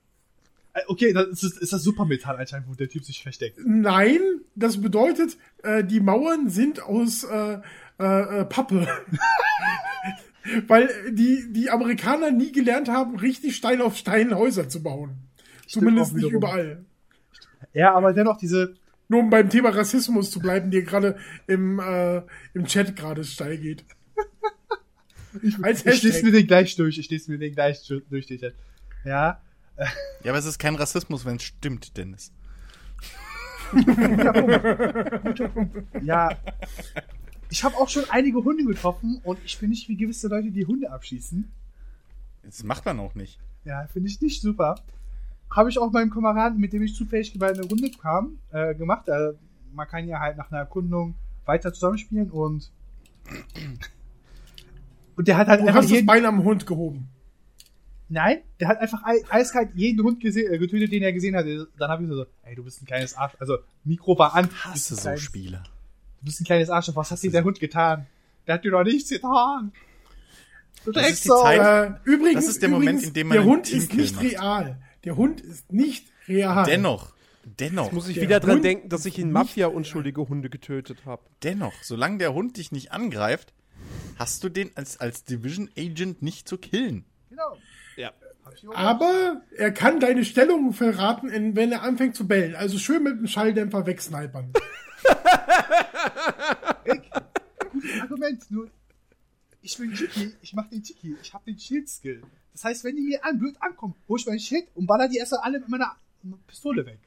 Äh, Okay, das ist, ist das Supermetall anscheinend, wo der Typ sich versteckt.
Nein, das bedeutet, äh, die Mauern sind aus äh, äh, äh, Pappe. Weil die, die Amerikaner nie gelernt haben, richtig Stein auf Stein Häuser zu bauen. Zumindest
auch
nicht überall.
Ja, aber dennoch diese,
Nur um beim Thema Rassismus zu bleiben, der gerade im, äh, im Chat gerade steil geht. Als
ich lese
Hashtag.
mir den gleich durch, ich lese mir den gleich durch, durch den Chat. Ja,
Ja, aber es ist kein Rassismus, wenn es stimmt, Dennis.
ja. Ich habe auch schon einige Hunde getroffen und ich bin nicht wie gewisse Leute, die Hunde abschießen.
Das macht man auch nicht.
Ja, finde ich nicht super. Habe ich auch meinem Kameraden, mit dem ich zufällig bei einer Runde kam, äh, gemacht. Äh, man kann ja halt nach einer Erkundung weiter zusammenspielen und und der hat halt
Du
einfach
hast das
jeden,
Bein am Hund gehoben.
nein, der hat einfach ei- eiskalt jeden Hund gese- äh, getötet, den er gesehen hat. Dann habe ich so, ey, du bist ein kleines Arsch. Also Mikro war an. Du
Hasse
bist ein
so
kleines-
Spiele.
Du bist ein kleines Arschloch. Was hat dir der Hund getan? Der hat dir doch nichts getan. Du
Das ist die. Zeit-
Äh, übrigens,
Das ist der Moment,
übrigens,
in dem man
der Hund ist
Teamkill
nicht
macht.
real. Der Hund ist nicht real.
Dennoch, dennoch,
Muss ich
Der
wieder dran
Hund
denken, dass ich in Mafia unschuldige Hunde getötet habe.
dennoch, solange der Hund dich nicht angreift, hast du den als, als Division Agent nicht zu killen.
Genau.
Ja.
Aber er kann deine Stellung verraten, wenn er anfängt zu bellen. Also schön mit dem Schalldämpfer wegsnipern.
Gutes Argument, nur ich bin Tiki, ich mach den Tiki, ich hab den Shield-Skill. Das heißt, wenn die mir an, blöd ankommen, hol ich mein Schild und baller die erst alle mit meiner Pistole weg.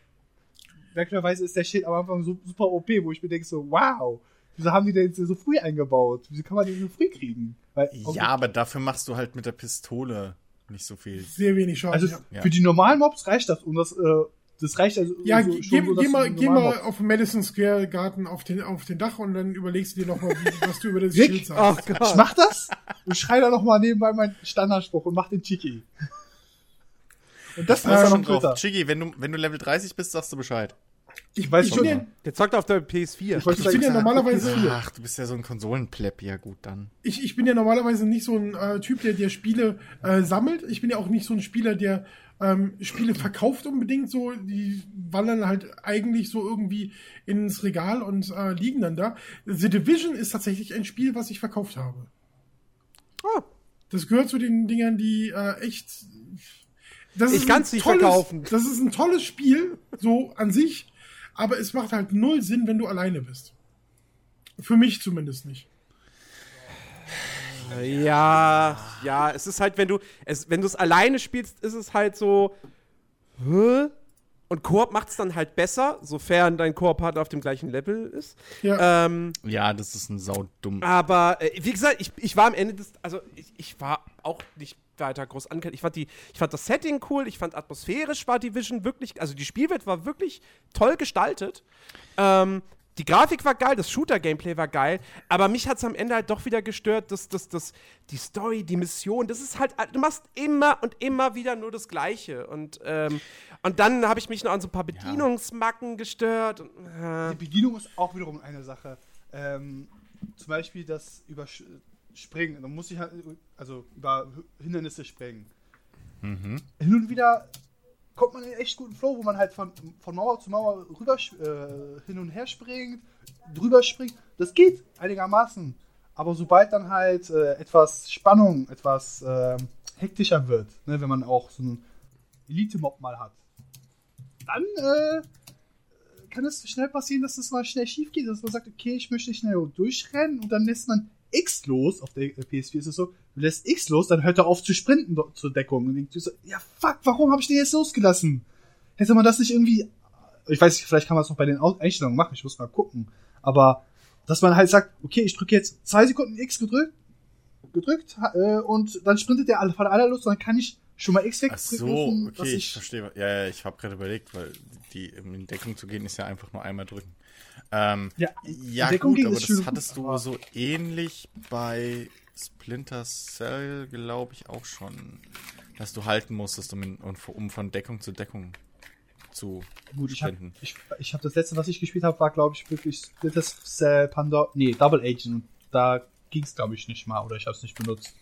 Merkwürdigerweise ist der Schild am Anfang so super OP, wo ich mir denke so, wow, wieso haben die den jetzt so früh eingebaut? Wieso kann man den so früh kriegen? Weil,
Ja, aber dafür machst du halt mit der Pistole nicht so viel.
Sehr wenig Schaden.
Also
ja.
Für die normalen Mobs reicht das und das, äh, das reicht also
Ja,
so,
geh,
schon so,
geh mal, geh mal auf Madison Square Garten auf den, auf den Dach und dann überlegst du dir nochmal, was du über das
Rick?
Schild sagst.
Ach
Ich mach das und schrei da nochmal nebenbei meinen Standardspruch und mach den Tiki. Und das
Da
ist
schon
noch
drauf.
Twitter.
Chigi, wenn du, wenn du Level 30 bist, sagst du Bescheid.
Ich,
weiß schon,
ja.
Der zockt auf der PS4.
Ich
ich bin ja normalerweise,
Ach, du bist ja so ein Konsolenplepp. Ja, gut, dann.
ich, ich bin ja normalerweise nicht so ein äh, Typ, der, der Spiele äh, sammelt. Ich bin ja auch nicht so ein Spieler, der ähm, Spiele verkauft unbedingt so. Die wandern halt eigentlich so irgendwie ins Regal und äh, liegen dann da. The Division ist tatsächlich ein Spiel, was ich verkauft habe.
Ah,
Das gehört zu den Dingern, die äh, echt. Das
Ich
ein
kann's nicht
tolles-
verkaufen.
Das ist ein tolles Spiel, so an sich, aber es macht halt null Sinn, wenn du alleine bist. Für mich zumindest nicht.
Ja, ja, es ist halt, wenn du es, wenn du es alleine spielst, ist es halt so. Hä? Und Koop macht es dann halt besser, sofern dein Koop-Partner auf dem gleichen Level ist.
Ja.
Ähm,
Ja, das ist ein saudumm.
aber äh, wie gesagt, ich, ich war am Ende des, also ich, ich war auch nicht weiter groß angekündigt. Ich fand die, ich fand das Setting cool, ich fand atmosphärisch war Division wirklich, also die Spielwelt war wirklich toll gestaltet. Ähm, die Grafik war geil, das Shooter-Gameplay war geil, aber mich hat es am Ende halt doch wieder gestört, dass, dass, dass die Story, die Mission, das ist halt, du machst immer und immer wieder nur das Gleiche. Und, ähm, und dann habe ich mich noch an so ein paar Bedienungsmacken gestört. Und, äh,
Die Bedienung ist auch wiederum eine Sache. Ähm, zum Beispiel das Überspringen. Da muss ich halt, also über Hindernisse springen. Hin und wieder kommt man in echt guten Flow, wo man halt von, von Mauer zu Mauer rüber äh, hin und her springt, drüber springt. Das geht einigermaßen. Aber sobald dann halt äh, etwas Spannung, etwas äh, hektischer wird, ne, wenn man auch so einen Elite-Mob mal hat, dann äh, kann es schnell passieren, dass es mal schnell schief geht, dass man sagt, okay, ich möchte schnell durchrennen und dann lässt man X los, auf der PS4 ist es so, du lässt X los, dann hört er auf zu sprinten zur Deckung. Und du so, ja fuck, warum habe ich den jetzt losgelassen? Hätte man das nicht irgendwie, ich weiß nicht, vielleicht kann man es noch bei den Einstellungen machen, ich muss mal gucken, aber dass man halt sagt, okay, ich drücke jetzt zwei Sekunden X gedrückt, gedrückt äh, und dann sprintet der von aller los, und dann kann ich schon mal X
Ach
wegdrücken,
so,
dass
okay, ich
ich
verstehe. Ja, ja, ich habe gerade überlegt, weil die in Deckung zu gehen ist ja einfach nur einmal drücken. Ähm,
Ja,
ja
Deckung
gut, aber das hattest du so ähnlich bei Splinter Cell, glaube ich, auch schon, dass du halten musstest, um, um von Deckung zu Deckung zu
Gut, ich habe ich, ich hab das letzte, was ich gespielt habe, war, glaube ich, wirklich Splinter Cell Pandora. Nee, Double Agent. Da ging es, glaube ich, nicht mal. Oder ich habe es nicht benutzt.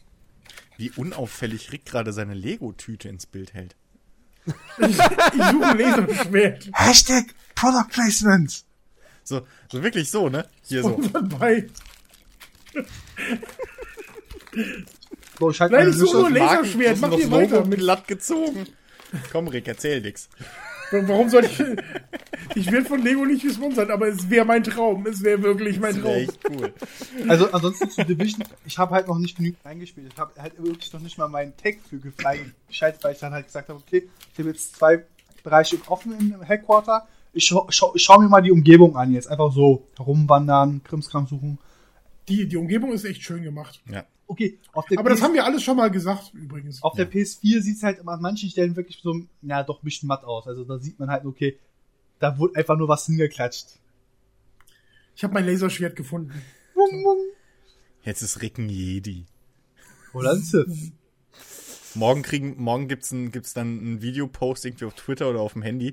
Wie unauffällig Rick gerade seine Lego-Tüte ins Bild hält.
Ich suche ein Laserschwert.
Hashtag Product Placement.
So, so wirklich so, ne? Hier so.
Und dabei.
So, ich halte
Nein, ich suche nur
auf-
Laserschwert. Mach
das
dir weiter. Mit,
glatt gezogen. Komm, Rick, erzähl nix.
Warum soll ich. Ich werde von Lego nicht gesponsert, aber es wäre mein Traum. Es wäre wirklich mein Traum.
echt cool.
Also, ansonsten zu Division. Ich habe halt noch nicht genügend eingespielt. Ich habe halt wirklich noch nicht mal meinen Tag für freigeschaltet, weil ich dann halt gesagt habe, okay, ich habe jetzt zwei Bereiche offen im Headquarter. Ich schau, schau, schau mir mal die Umgebung an jetzt. Einfach so herumwandern, Krimskram suchen.
Die, die Umgebung ist echt schön gemacht.
Ja.
Okay, auf der
Aber das
PS
haben wir alles schon mal gesagt, übrigens.
Auf der PS4 sieht es halt an manchen Stellen wirklich so, ja, doch ein bisschen matt aus. Also da sieht man halt, okay, da wurde einfach nur was hingeklatscht.
Ich habe mein Laserschwert gefunden.
Wum, wum.
Jetzt ist Rick ein Jedi.
Oder ein Sith.
Morgen kriegen, morgen gibt's ein, gibt's dann ein Videopost irgendwie auf Twitter oder auf dem Handy.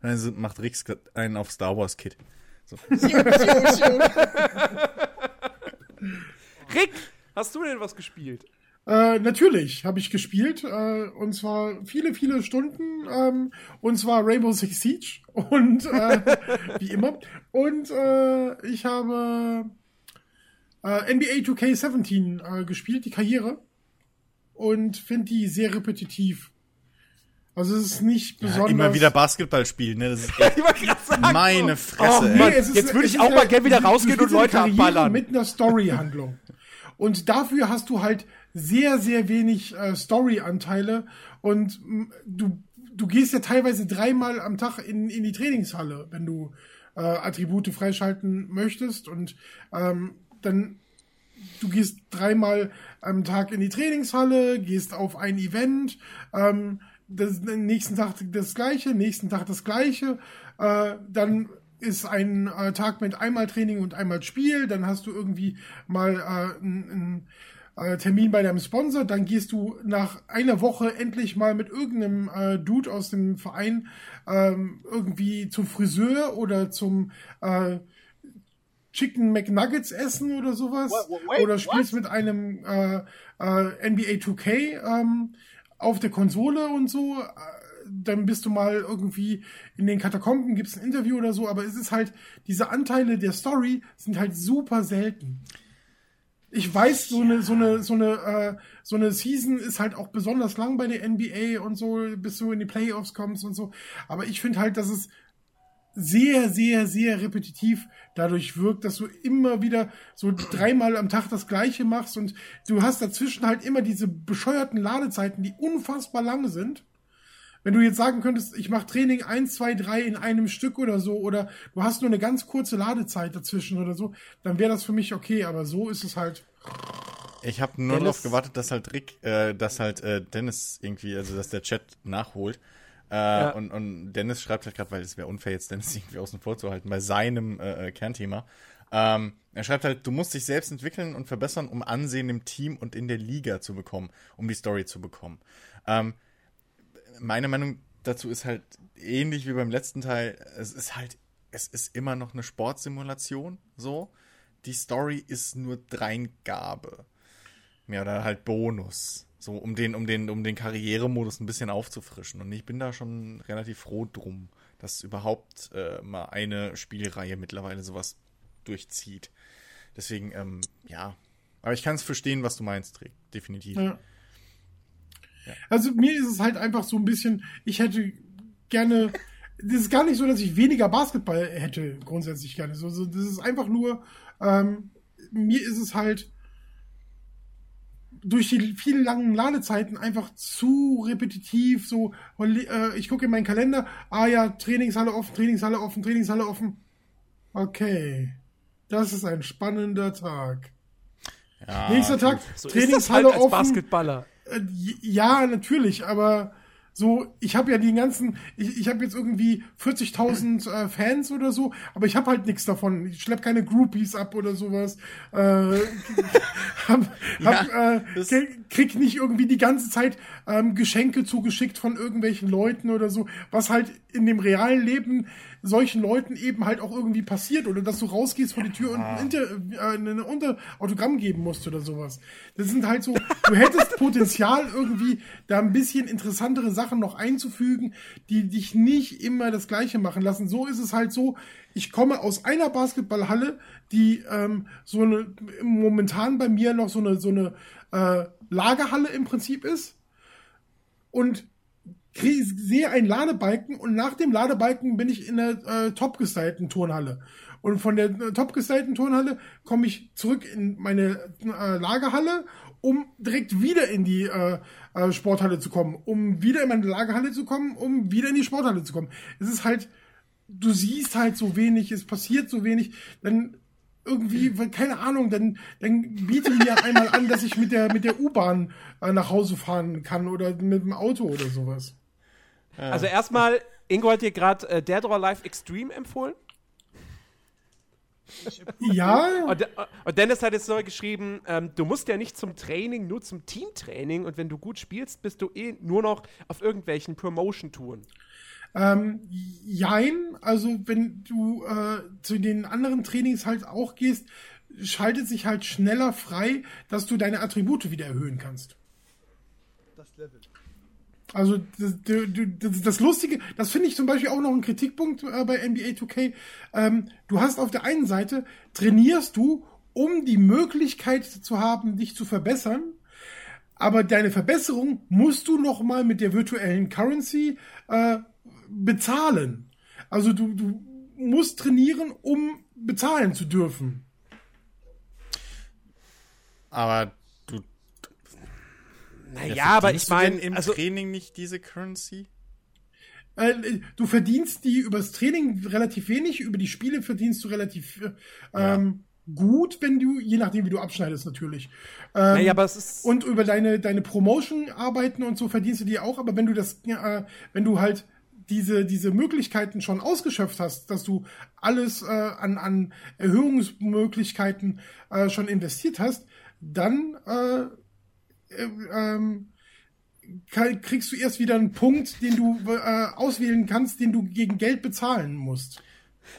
Und dann sind- macht Rick einen auf Star Wars Kit. So.
Rick, hast du denn was gespielt?
Äh, natürlich habe ich gespielt. Äh, und zwar viele, viele Stunden. Ähm, und zwar Rainbow Six Siege. Und äh, wie immer. Und äh, ich habe äh, NBA 2K17 äh, gespielt, die Karriere. Und finde die sehr repetitiv. Also es ist nicht
Ja,
besonders.
immer wieder Basketball spielen, ne? Das ist meine
Oh,
Fresse, ey.
es ist-
Jetzt würde ich auch mal gerne wieder rausgehen und Leute abballern.
Mit einer Story-Handlung. Und dafür hast du halt sehr, sehr wenig äh, Story-Anteile. Und m, du, du gehst ja teilweise dreimal am Tag in, in die Trainingshalle, wenn du äh, Attribute freischalten möchtest. Und ähm, dann du gehst dreimal am Tag in die Trainingshalle, gehst auf ein Event, ähm, das, nächsten Tag das gleiche, nächsten Tag das gleiche, äh, dann ist ein äh, Tag mit einmal Training und einmal Spiel, dann hast du irgendwie mal äh, ein, ein äh, Termin bei deinem Sponsor, dann gehst du nach einer Woche endlich mal mit irgendeinem äh, Dude aus dem Verein ähm, irgendwie zum Friseur oder zum äh, Chicken McNuggets essen oder sowas.
Wait, wait,
oder spielst mit einem äh, äh, NBA 2K ähm, auf der Konsole und so. Dann bist du mal irgendwie in den Katakomben, gibst ein Interview oder so, aber es ist halt, diese Anteile der Story sind halt super selten. Ich weiß, so eine, so eine, so eine, äh, so eine Season ist halt auch besonders lang bei der NBA und so, bis du in die Playoffs kommst und so. Aber ich finde halt, dass es sehr, sehr, sehr repetitiv dadurch wirkt, dass du immer wieder so dreimal am Tag das Gleiche machst und du hast dazwischen halt immer diese bescheuerten Ladezeiten, die unfassbar lang sind. Wenn du jetzt sagen könntest, ich mache Training 1, 2, 3 in einem Stück oder so, oder du hast nur eine ganz kurze Ladezeit dazwischen oder so, dann wäre das für mich okay, aber so ist es halt.
Ich habe nur
Dennis-
darauf gewartet, dass halt Rick, äh, dass halt äh, Dennis irgendwie, also dass der Chat nachholt. Äh, und, und Dennis schreibt halt gerade, weil es wäre unfair, jetzt Dennis irgendwie außen vor zu halten, bei seinem äh, äh, Kernthema. Ähm, er schreibt halt, du musst dich selbst entwickeln und verbessern, um Ansehen im Team und in der Liga zu bekommen, um die Story zu bekommen. Ähm, meine Meinung dazu ist halt ähnlich wie beim letzten Teil. Es ist halt, es ist immer noch eine Sportsimulation, so. Die Story ist nur Dreingabe. Mehr oder halt Bonus. So, um den, um den, um den Karrieremodus ein bisschen aufzufrischen. Und ich bin da schon relativ froh drum, dass überhaupt äh, mal eine Spielreihe mittlerweile sowas durchzieht. Deswegen, ähm, ja. Aber ich kann es verstehen, was du meinst, Rick. Definitiv.
Ja. Also mir ist es halt einfach so ein bisschen, ich hätte gerne, das ist gar nicht so, dass ich weniger Basketball hätte, grundsätzlich gerne. So, so, das ist einfach nur, ähm, mir ist es halt durch die vielen langen Ladezeiten einfach zu repetitiv, so, äh, ich gucke in meinen Kalender, ah ja, Trainingshalle offen, Trainingshalle offen, Trainingshalle offen. Okay. Das ist ein spannender Tag.
Ja,
Nächster Tag,
So ist das
Trainingshalle
halt als
offen.
Basketballer.
Äh, Ja, natürlich, aber so, ich habe ja die ganzen, ich, ich habe jetzt irgendwie 40.000 äh, Fans oder so, aber ich habe halt nichts davon. Ich schlepp keine Groupies ab oder sowas. Äh, hab, hab,
Ja,
äh, krieg nicht irgendwie die ganze Zeit ähm, Geschenke zugeschickt von irgendwelchen Leuten oder so, was halt in dem realen Leben solchen Leuten eben halt auch irgendwie passiert oder dass du rausgehst vor die Tür und ein, Inter, äh, ein Unter Autogramm geben musst oder sowas. Das sind halt so, du hättest Potenzial irgendwie da ein bisschen interessantere Sachen noch einzufügen, die dich nicht immer das Gleiche machen lassen. So ist es halt so, ich komme aus einer Basketballhalle, die ähm, so eine momentan bei mir noch so eine so eine äh, Lagerhalle im Prinzip ist und krieg, sehe einen Ladebalken und nach dem Ladebalken bin ich in der äh, top gestylten Turnhalle. Und von der äh, top gestylten Turnhalle komme ich zurück in meine äh, Lagerhalle, um direkt wieder in die äh, äh, Sporthalle zu kommen, um wieder in meine Lagerhalle zu kommen, um wieder in die Sporthalle zu kommen. Es ist halt, du siehst halt so wenig, es passiert so wenig, dann irgendwie, keine Ahnung, dann, dann biete mir einmal an, dass ich mit der, mit der U-Bahn äh, nach Hause fahren kann oder mit dem Auto oder sowas.
Also erstmal, Ingo hat dir gerade äh, Dead or Alive Extreme empfohlen.
Ja,
Und, De- und Dennis hat jetzt neu geschrieben, ähm, du musst ja nicht zum Training, nur zum Teamtraining. Und wenn du gut spielst, bist du eh nur noch auf irgendwelchen Promotion-Touren.
ähm, jein, also wenn du äh, zu den anderen Trainings halt auch gehst, schaltet sich halt schneller frei, dass du deine Attribute wieder erhöhen kannst.
Das Level.
Also das, das, das Lustige, das finde ich zum Beispiel auch noch ein Kritikpunkt äh, bei NBA 2K. Ähm, du hast auf der einen Seite, trainierst du, um die Möglichkeit zu haben, dich zu verbessern, aber deine Verbesserung musst du noch mal mit der virtuellen Currency äh, bezahlen. Also du, du musst trainieren, um bezahlen zu dürfen.
Aber
Naja,
ja,
aber ich meine,
im
also,
Training nicht diese Currency?
Äh, du verdienst die übers Training relativ wenig, über die Spiele verdienst du relativ äh, ähm, gut, wenn du, je nachdem wie du abschneidest natürlich. Ähm,
naja, aber es ist.
und über deine, deine Promotion-Arbeiten und so verdienst du die auch, aber wenn du das, äh, wenn du halt diese, diese Möglichkeiten schon ausgeschöpft hast, dass du alles äh, an, an Erhöhungsmöglichkeiten äh, schon investiert hast, dann äh, äh, ähm, kann, kriegst du erst wieder einen Punkt, den du äh, auswählen kannst, den du gegen Geld bezahlen musst.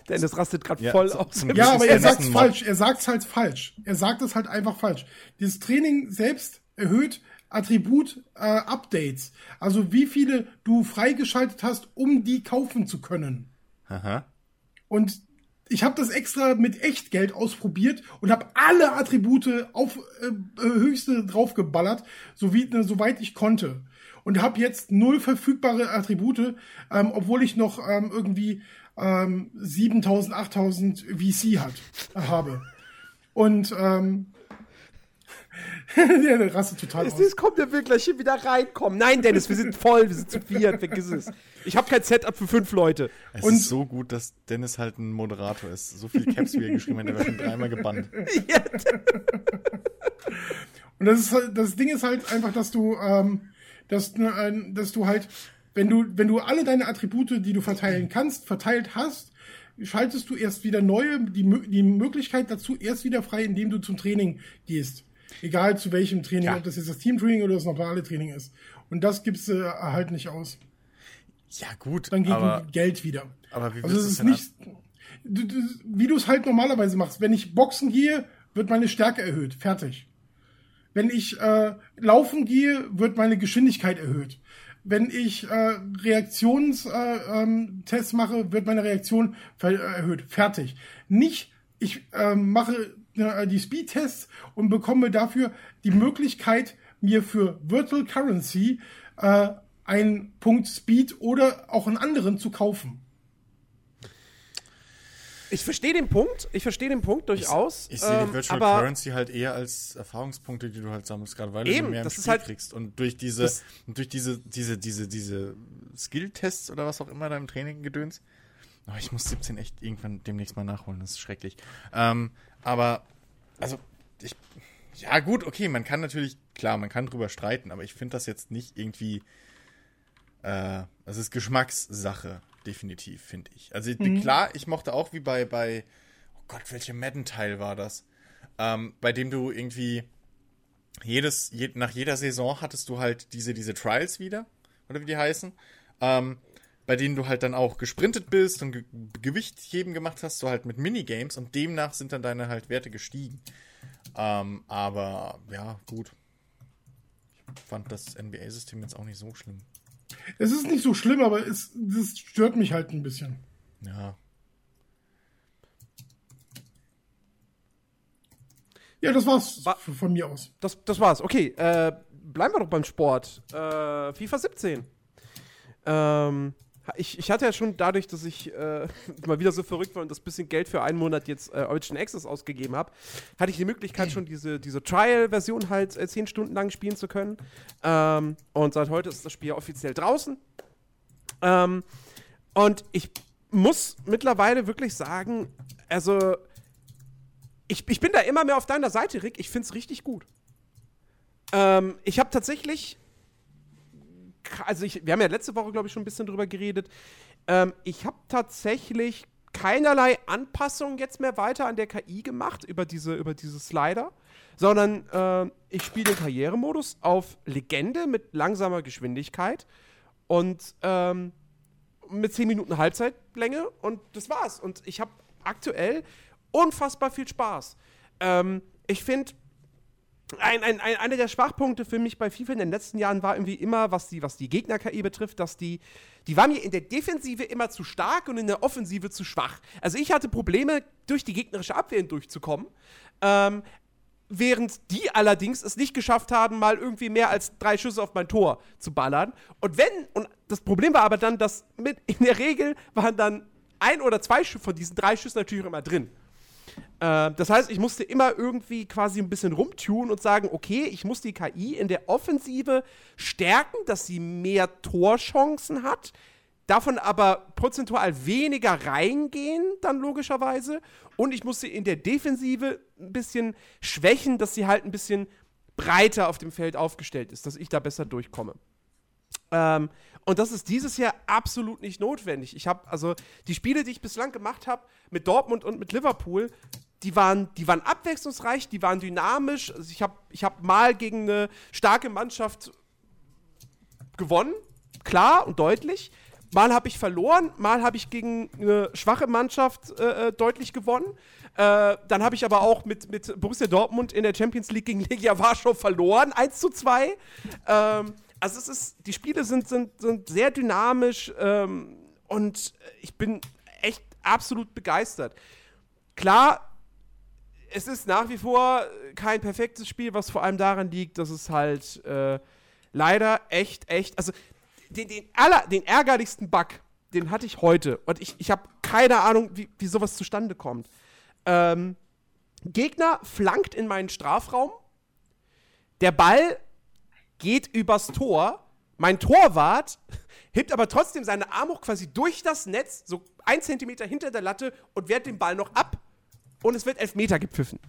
Dennis rastet gerade
Ja,
voll
zu-
aus.
Ja, aber er sagt's
ein Mod.
falsch. Er sagt's halt falsch. Er sagt es halt einfach falsch. Dieses Training selbst erhöht Attribut-Updates. also wie viele du freigeschaltet hast, um die kaufen zu können.
Aha.
Und ich habe das extra mit Echtgeld ausprobiert und habe alle Attribute auf äh, äh, höchste draufgeballert, so wie, äh, soweit ich konnte. Und habe jetzt null verfügbare Attribute, ähm, obwohl ich noch ähm, irgendwie ähm, 7000, 8000 VC hat, äh, habe. Und ähm, der, der rastet total aus.
Jetzt kommt der will gleich hier wieder reinkommen. Nein, Dennis, wir sind voll, wir sind zu viert, vergiss es. Ich habe kein Setup für fünf Leute.
Es
Und-
ist so gut, dass Dennis halt ein Moderator ist. So viele Caps, wie er geschrieben hat, der war schon dreimal gebannt.
Und das ist halt, das Ding ist halt einfach, dass du, ähm, dass, du, äh, dass du halt, wenn du, wenn du alle deine Attribute, die du verteilen kannst, verteilt hast, schaltest du erst wieder neue, die, die Möglichkeit dazu erst wieder frei, indem du zum Training gehst. Egal zu welchem Training,
Ja.
ob das jetzt das Teamtraining oder das normale Training ist. Und das gibst du halt nicht aus.
Ja, gut,
Dann gegen
aber,
Geld wieder.
aber wie
Also es
willst
ist nicht, du, du, wie du es halt normalerweise machst. Wenn ich boxen gehe, wird meine Stärke erhöht. Fertig. Wenn ich äh, laufen gehe, wird meine Geschwindigkeit erhöht. Wenn ich äh, Reaktionstests äh, ähm, Tests mache, wird meine Reaktion äh, erhöht. Fertig. Nicht, ich ähm, mache äh, die Speed-Tests und bekomme dafür die Möglichkeit, mir für Virtual Currency äh, einen Punkt Speed oder auch einen anderen zu kaufen.
Ich verstehe den Punkt, ich verstehe den Punkt durchaus.
Ich sehe
ähm,
die Virtual
aber
Currency halt eher als Erfahrungspunkte, die du halt sammelst, gerade weil
Eben,
du mehr im Spiel
halt-
kriegst. Und durch diese, durch diese, diese, diese, diese Skill-Tests oder was auch immer da im Training gedöns. Oh, ich muss 17 echt irgendwann demnächst mal nachholen, das ist schrecklich. Ähm, aber, also, ich, ja gut, okay, man kann natürlich, klar, man kann drüber streiten, aber ich finde das jetzt nicht irgendwie, äh, das ist Geschmackssache, definitiv, finde ich. Also klar, ich mochte auch wie bei, bei, oh Gott, welche Madden-Teil war das? Ähm, bei dem du irgendwie jedes, je, nach jeder Saison hattest du halt diese, diese Trials wieder, oder wie die heißen, ähm, bei denen du halt dann auch gesprintet bist und Ge Gewichtheben gemacht hast, so halt mit Minigames und demnach sind dann deine halt Werte gestiegen. Ähm, aber ja, gut. Ich fand das NBA-System jetzt auch nicht so schlimm.
Es ist nicht so schlimm, aber es das stört mich halt ein bisschen.
Ja.
Ja, das war's
Wa-
f- von mir aus.
das, das war's. Okay, äh, bleiben wir doch beim Sport. Äh, FIFA 17. Ähm, ich, ich hatte ja schon dadurch, dass ich äh, mal wieder so verrückt war und das bisschen Geld für einen Monat jetzt äh, Origin Access ausgegeben habe, hatte ich die Möglichkeit schon diese, diese Trial-Version halt äh, zehn Stunden lang spielen zu können. Ähm, und seit heute ist das Spiel offiziell draußen. Ähm, und ich muss mittlerweile wirklich sagen, also ich, ich bin da immer mehr auf deiner Seite, Rick. Ich finde es richtig gut. Ähm, ich habe tatsächlich, also ich, wir haben ja letzte Woche, glaube ich, schon ein bisschen drüber geredet. Ähm, ich habe tatsächlich keinerlei Anpassungen jetzt mehr weiter an der KI gemacht über diese, über diese Slider, sondern äh, ich spiele den Karrieremodus auf Legende mit langsamer Geschwindigkeit und ähm, mit 10 Minuten Halbzeitlänge und das war's. Und ich habe aktuell unfassbar viel Spaß. Ähm, ich finde, ein, ein, ein, einer der Schwachpunkte für mich bei FIFA in den letzten Jahren war irgendwie immer, was die, was die Gegner-KI betrifft, dass die, die war mir in der Defensive immer zu stark und in der Offensive zu schwach. Also ich hatte Probleme, durch die gegnerische Abwehr hindurchzukommen. Ähm, während die allerdings es nicht geschafft haben, mal irgendwie mehr als drei Schüsse auf mein Tor zu ballern. Und wenn, und das Problem war aber dann, dass mit, in der Regel waren dann ein oder zwei von diesen drei Schüssen natürlich auch immer drin. Äh, das heißt, ich musste immer irgendwie quasi ein bisschen rumtunen und sagen, okay, ich muss die KI in der Offensive stärken, dass sie mehr Torchancen hat, davon aber prozentual weniger reingehen, dann logischerweise. Und ich muss sie in der Defensive ein bisschen schwächen, dass sie halt ein bisschen breiter auf dem Feld aufgestellt ist, dass ich da besser durchkomme. Ähm, und das ist dieses Jahr absolut nicht notwendig. Ich habe also die Spiele, die ich bislang gemacht habe, mit Dortmund und mit Liverpool, die waren, die waren abwechslungsreich, die waren dynamisch. Also ich habe ich hab mal gegen eine starke Mannschaft gewonnen, klar und deutlich. Mal habe ich verloren, mal habe ich gegen eine schwache Mannschaft äh, äh deutlich gewonnen. Äh, dann habe ich aber auch mit, mit Borussia Dortmund in der Champions League gegen Legia Warschau verloren, 1 zu 2. Ähm, also es ist, die Spiele sind, sind, sind sehr dynamisch ähm, und ich bin echt absolut begeistert. Klar, es ist nach wie vor kein perfektes Spiel, was vor allem daran liegt, dass es halt äh, leider echt, echt, also den, den, aller, den ärgerlichsten Bug, den hatte ich heute. Und ich, ich habe keine Ahnung, wie, wie sowas zustande kommt. Ähm, Gegner flankt in meinen Strafraum. Der Ball geht übers Tor. Mein Torwart hebt aber trotzdem seine Arme hoch quasi durch das Netz, so ein Zentimeter hinter der Latte und wehrt den Ball noch ab. Und es wird Elfmeter gepfiffen.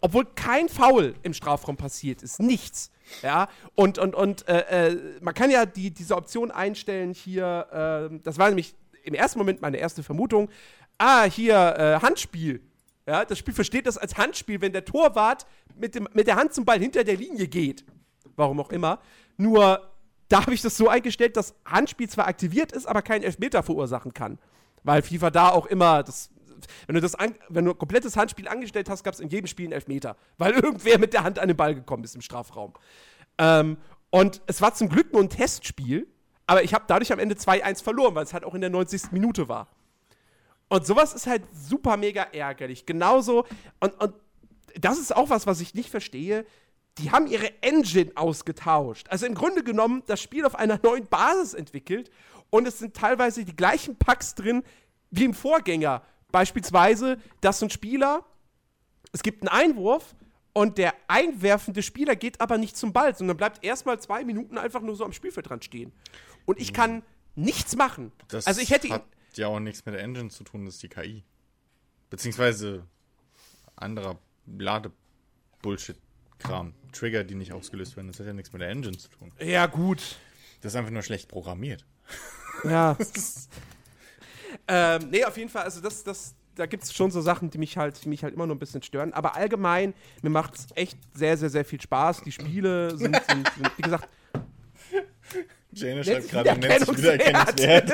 Obwohl kein Foul im Strafraum passiert ist. Nichts. Ja, und, und, und äh, äh, man kann ja die, diese Option einstellen hier, äh, das war nämlich im ersten Moment meine erste Vermutung, ah, hier, äh, Handspiel. Ja, das Spiel versteht das als Handspiel, wenn der Torwart mit, dem, mit der Hand zum Ball hinter der Linie geht. Warum auch immer. Nur, da habe ich das so eingestellt, dass Handspiel zwar aktiviert ist, aber keinen Elfmeter verursachen kann. Weil FIFA da auch immer das wenn du das an, wenn du ein komplettes Handspiel angestellt hast, gab es in jedem Spiel einen Elfmeter, weil irgendwer mit der Hand an den Ball gekommen ist im Strafraum. Ähm, und es war zum Glück nur ein Testspiel, aber ich habe dadurch am Ende 2-1 verloren, weil es halt auch in der 90. Minute war. Und sowas ist halt super mega ärgerlich. Genauso, und, und das ist auch was, was ich nicht verstehe. Die haben ihre Engine ausgetauscht. Also im Grunde genommen das Spiel auf einer neuen Basis entwickelt und es sind teilweise die gleichen Packs drin wie im Vorgänger. Beispielsweise, dass ein Spieler, es gibt einen Einwurf und der einwerfende Spieler geht aber nicht zum Ball, sondern bleibt erstmal zwei Minuten einfach nur so am Spielfeldrand stehen. Und ich kann nichts machen.
Das also ich hätte hat ja auch nichts mit der Engine zu tun, das ist die KI. Beziehungsweise anderer Lade-Bullshit-Kram. Trigger, die nicht ausgelöst werden. Das hat ja nichts mit der Engine zu tun.
Ja, gut.
Das ist einfach nur schlecht programmiert.
Ja. Ähm, nee, auf jeden Fall, also das, das, da gibt es schon so Sachen, die mich halt, die mich halt immer nur ein bisschen stören. Aber allgemein, mir macht es echt sehr, sehr, sehr viel Spaß. Die Spiele sind, sind, sind wie gesagt.
Jane schreibt gerade, nennt sich wiedererkennungswert.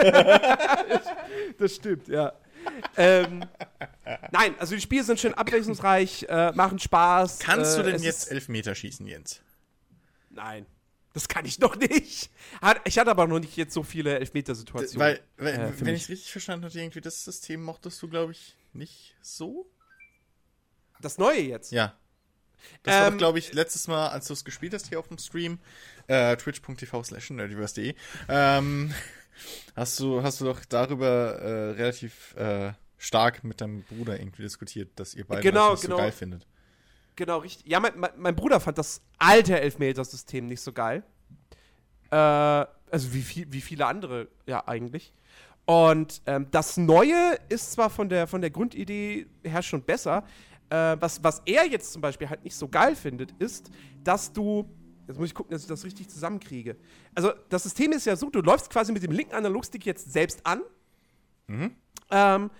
das stimmt, ja. Ähm, nein, also die Spiele sind schön abwechslungsreich, äh, machen Spaß.
Kannst äh, du denn jetzt Elfmeter schießen, Jens?
Nein. Das kann ich noch nicht. Ich hatte aber noch nicht jetzt so viele Elfmetersituationen.
Weil, weil äh, wenn ich es richtig verstanden hatte, irgendwie das System mochtest du, glaube ich, nicht so.
Das neue jetzt?
Ja. Das ähm, war, glaube ich, letztes Mal, als du es gespielt hast hier auf dem Stream, äh, twitch.tv slash nerdiverse.de, ähm, hast du, hast du doch darüber äh, relativ äh, stark mit deinem Bruder irgendwie diskutiert, dass ihr beide
genau,
das
genau.
so geil findet.
Genau, richtig. Ja, mein, mein, mein Bruder fand das alte Elfmetersystem nicht so geil. Äh, also wie, viel, wie viele andere ja eigentlich. Und ähm, das Neue ist zwar von der, von der Grundidee her schon besser. Äh, was, was er jetzt zum Beispiel halt nicht so geil findet, ist, dass du. Jetzt muss ich gucken, dass ich das richtig zusammenkriege. Also, das System ist ja so: du läufst quasi mit dem linken Analogstick jetzt selbst an. Mhm. Ähm,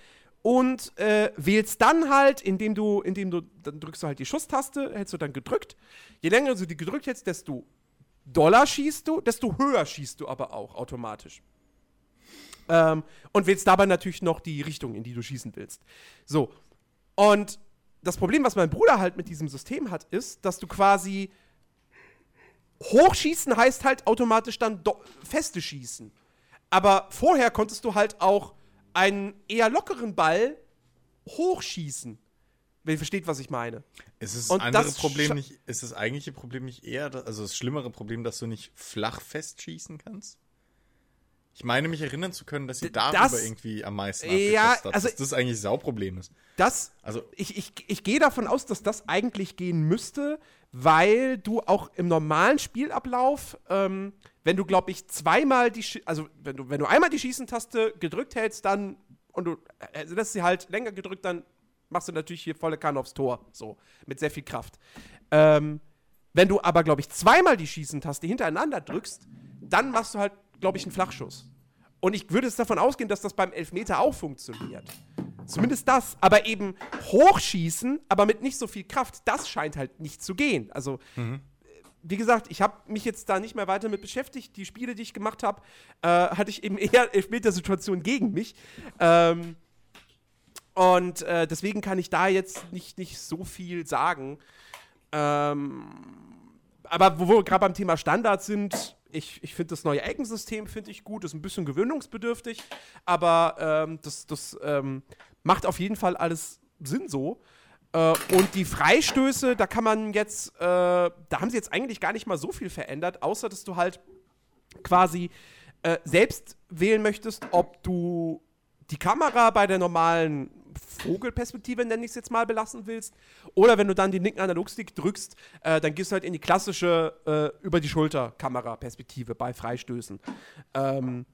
und äh, wählst dann halt, indem du, indem du, dann drückst du halt die Schusstaste, hältst du dann gedrückt. Je länger du die gedrückt hältst, desto doller schießt du, desto höher schießt du aber auch automatisch. Ähm, und wählst dabei natürlich noch die Richtung, in die du schießen willst. So. Und das Problem, was mein Bruder halt mit diesem System hat, ist, dass du quasi hochschießen heißt halt automatisch dann feste schießen. Aber vorher konntest du halt auch einen eher lockeren Ball hochschießen. Wenn ihr versteht, was ich meine.
Ist das andere Problem nicht, ist das eigentliche Problem nicht eher, also das schlimmere Problem, dass du nicht flach festschießen kannst? Ich meine, mich erinnern zu können, dass sie darüber das, irgendwie am meisten
ja, hat,
also, dass das eigentlich ein Sauproblem ist.
Das, also, ich, ich, ich gehe davon aus, dass das eigentlich gehen müsste, weil du auch im normalen Spielablauf, ähm, wenn du, glaube ich, zweimal die, Sch also wenn du, wenn du einmal die Schießentaste gedrückt hältst, dann und du äh, lässt sie halt länger gedrückt, dann machst du natürlich hier volle Kanne aufs Tor, so mit sehr viel Kraft. Ähm, wenn du aber, glaube ich, zweimal die Schießentaste hintereinander drückst, dann machst du halt, glaube ich, einen Flachschuss. Und ich würde es davon ausgehen, dass das beim Elfmeter auch funktioniert. Zumindest das. Aber eben hochschießen, aber mit nicht so viel Kraft, das scheint halt nicht zu gehen. Also, wie gesagt, ich habe mich jetzt da nicht mehr weiter mit beschäftigt. Die Spiele, die ich gemacht habe, äh, hatte ich eben eher Elfmetersituationen gegen mich. Ähm, und äh, deswegen kann ich da jetzt nicht, nicht so viel sagen. Ähm, aber wo wir gerade beim Thema Standards sind, ich, ich finde das neue Eckensystem finde ich gut, ist ein bisschen gewöhnungsbedürftig, aber ähm, das, das ähm, macht auf jeden Fall alles Sinn so. Äh, und die Freistöße, da kann man jetzt, äh, da haben sie jetzt eigentlich gar nicht mal so viel verändert, außer dass du halt quasi äh, selbst wählen möchtest, ob du die Kamera bei der normalen Vogelperspektive, nenne ich es jetzt mal, belassen willst. Oder wenn du dann den linken Analogstick drückst, äh, dann gehst du halt in die klassische äh, über die Schulter Kameraperspektive bei Freistößen. Ähm,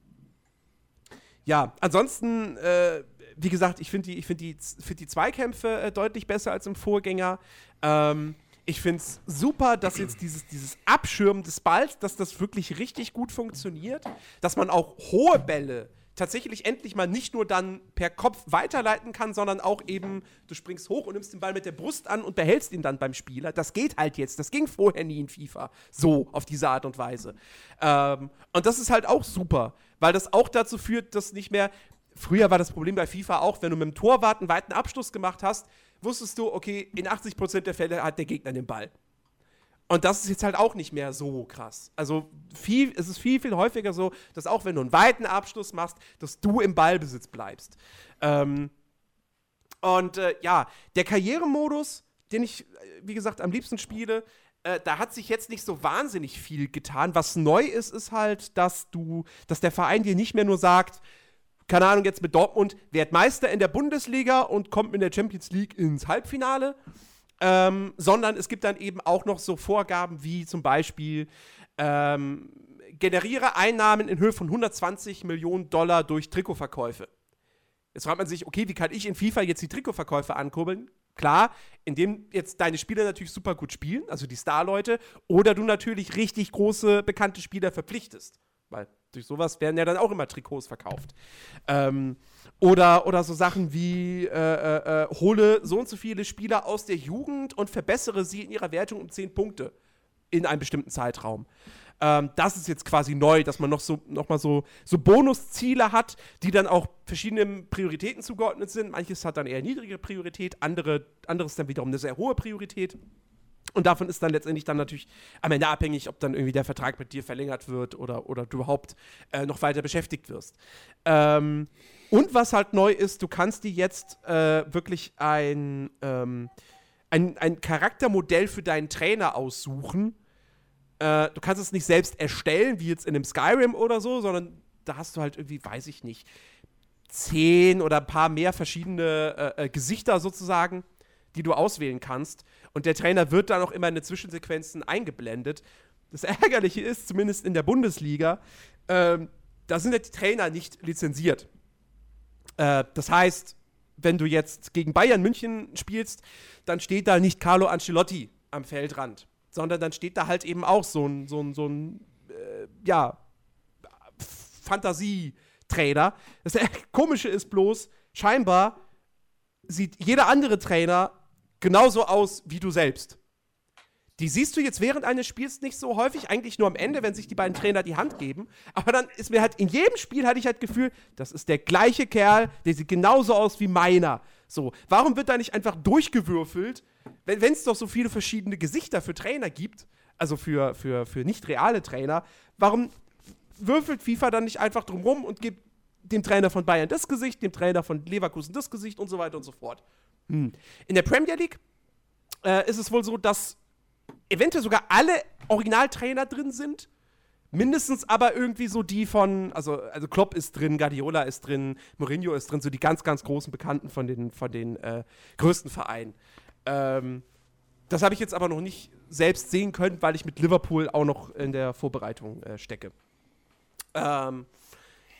ja, ansonsten, äh, wie gesagt, ich finde die, find die, find die Zweikämpfe äh, deutlich besser als im Vorgänger. Ähm, ich finde es super, dass jetzt dieses, dieses Abschirmen des Balls, dass das wirklich richtig gut funktioniert, dass man auch hohe Bälle tatsächlich endlich mal nicht nur dann per Kopf weiterleiten kann, sondern auch eben, du springst hoch und nimmst den Ball mit der Brust an und behältst ihn dann beim Spieler. Das geht halt jetzt. Das ging vorher nie in FIFA. So, auf diese Art und Weise. Ähm, und das ist halt auch super, weil das auch dazu führt, dass nicht mehr. Früher war das Problem bei FIFA auch, wenn du mit dem Torwart einen weiten Abschluss gemacht hast, wusstest du, okay, in 80% der Fälle hat der Gegner den Ball. Und das ist jetzt halt auch nicht mehr so krass. Also viel, es ist viel, viel häufiger so, dass auch wenn du einen weiten Abschluss machst, dass du im Ballbesitz bleibst. Ähm, und äh, ja, der Karrieremodus, den ich, äh, wie gesagt, am liebsten spiele, äh, da hat sich jetzt nicht so wahnsinnig viel getan. Was neu ist, ist halt, dass du, dass der Verein dir nicht mehr nur sagt, keine Ahnung, jetzt mit Dortmund, werd Meister in der Bundesliga und kommt in der Champions League ins Halbfinale, ähm, sondern es gibt dann eben auch noch so Vorgaben wie zum Beispiel ähm, generiere Einnahmen in Höhe von 120 Millionen Dollar durch Trikotverkäufe. Jetzt fragt man sich, okay, wie kann ich in FIFA jetzt die Trikotverkäufe ankurbeln? Klar, indem jetzt deine Spieler natürlich super gut spielen, also die Star-Leute, oder du natürlich richtig große, bekannte Spieler verpflichtest. Weil durch sowas werden ja dann auch immer Trikots verkauft. Ähm, oder, oder so Sachen wie, äh, äh, äh, hole so und so viele Spieler aus der Jugend und verbessere sie in ihrer Wertung um 10 Punkte in einem bestimmten Zeitraum. Ähm, das ist jetzt quasi neu, dass man noch so noch mal so, so Bonusziele hat, die dann auch verschiedenen Prioritäten zugeordnet sind. Manches hat dann eher niedrige Priorität, andere, anderes dann wiederum eine sehr hohe Priorität. Und davon ist dann letztendlich dann natürlich am Ende abhängig, ob dann irgendwie der Vertrag mit dir verlängert wird oder, oder du überhaupt äh, noch weiter beschäftigt wirst. Ähm, und was halt neu ist, du kannst dir jetzt äh, wirklich ein, ähm, ein, ein Charaktermodell für deinen Trainer aussuchen. Äh, du kannst es nicht selbst erstellen, wie jetzt in einem Skyrim oder so, sondern da hast du halt irgendwie, weiß ich nicht, zehn oder ein paar mehr verschiedene äh, äh Gesichter sozusagen, die du auswählen kannst. Und der Trainer wird dann auch immer in den Zwischensequenzen eingeblendet. Das Ärgerliche ist, zumindest in der Bundesliga, ähm, da sind ja die Trainer nicht lizenziert. Äh, das heißt, wenn du jetzt gegen Bayern München spielst, dann steht da nicht Carlo Ancelotti am Feldrand, sondern dann steht da halt eben auch so ein, so ein, so ein äh, ja, Fantasietrainer. Das Komische ist bloß, scheinbar sieht jeder andere Trainer genauso aus wie du selbst. Die siehst du jetzt während eines Spiels nicht so häufig, eigentlich nur am Ende, wenn sich die beiden Trainer die Hand geben. Aber dann ist mir halt in jedem Spiel hatte ich halt Gefühl, das ist der gleiche Kerl, der sieht genauso aus wie meiner. So, warum wird da nicht einfach durchgewürfelt, wenn es doch so viele verschiedene Gesichter für Trainer gibt, also für, für, für nicht reale Trainer, warum würfelt FIFA dann nicht einfach drumrum und gibt dem Trainer von Bayern das Gesicht, dem Trainer von Leverkusen das Gesicht und so weiter und so fort? Hm. In der Premier League äh, ist es wohl so, dass eventuell sogar alle Originaltrainer drin sind. Mindestens aber irgendwie so die von, also, also Klopp ist drin, Guardiola ist drin, Mourinho ist drin, so die ganz, ganz großen Bekannten von den, von den äh, größten Vereinen. Ähm, das habe ich jetzt aber noch nicht selbst sehen können, weil ich mit Liverpool auch noch in der Vorbereitung äh, stecke. Ähm,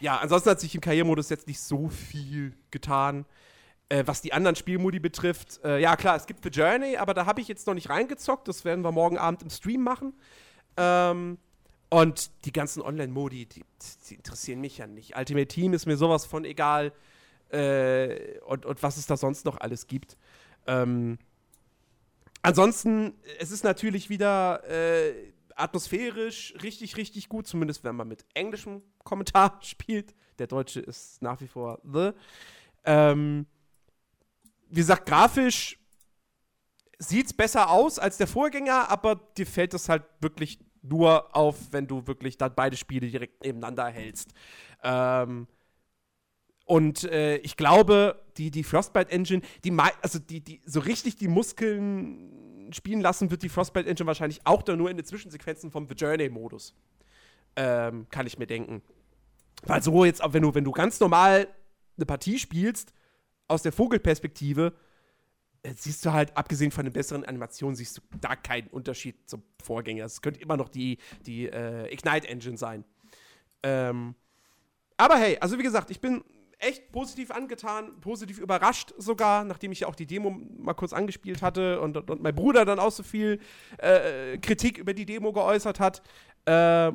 ja, ansonsten hat sich im Karrieremodus jetzt nicht so viel getan. Äh, was die anderen Spielmodi betrifft, äh, ja klar, es gibt The Journey, aber da habe ich jetzt noch nicht reingezockt. Das werden wir morgen Abend im Stream machen. Ähm, und die ganzen Online-Modi, die, die, interessieren mich ja nicht. Ultimate Team ist mir sowas von egal. Äh, und, und was es da sonst noch alles gibt. Ähm, ansonsten, es ist natürlich wieder äh, atmosphärisch richtig, richtig gut, zumindest wenn man mit englischem Kommentar spielt. Der deutsche ist nach wie vor The. Ähm, wie gesagt, grafisch sieht es besser aus als der Vorgänger, aber dir fällt es halt wirklich nur auf, wenn du wirklich dann beide Spiele direkt nebeneinander hältst. Ähm, und äh, ich glaube, die, die Frostbite Engine, die, also die, die so richtig die Muskeln spielen lassen wird die Frostbite Engine wahrscheinlich auch dann nur in den Zwischensequenzen vom The Journey-Modus. Ähm, kann ich mir denken. Weil so jetzt, wenn du, wenn du ganz normal eine Partie spielst, aus der Vogelperspektive, äh, siehst du halt, abgesehen von den besseren Animationen, siehst du da keinen Unterschied zum Vorgänger. Es könnte immer noch die, die äh, Ignite Engine sein. Ähm, aber hey, also wie gesagt, ich bin echt positiv angetan, positiv überrascht sogar, nachdem ich ja auch die Demo mal kurz angespielt hatte und, und, mein Bruder dann auch so viel äh, Kritik über die Demo geäußert hat. Äh,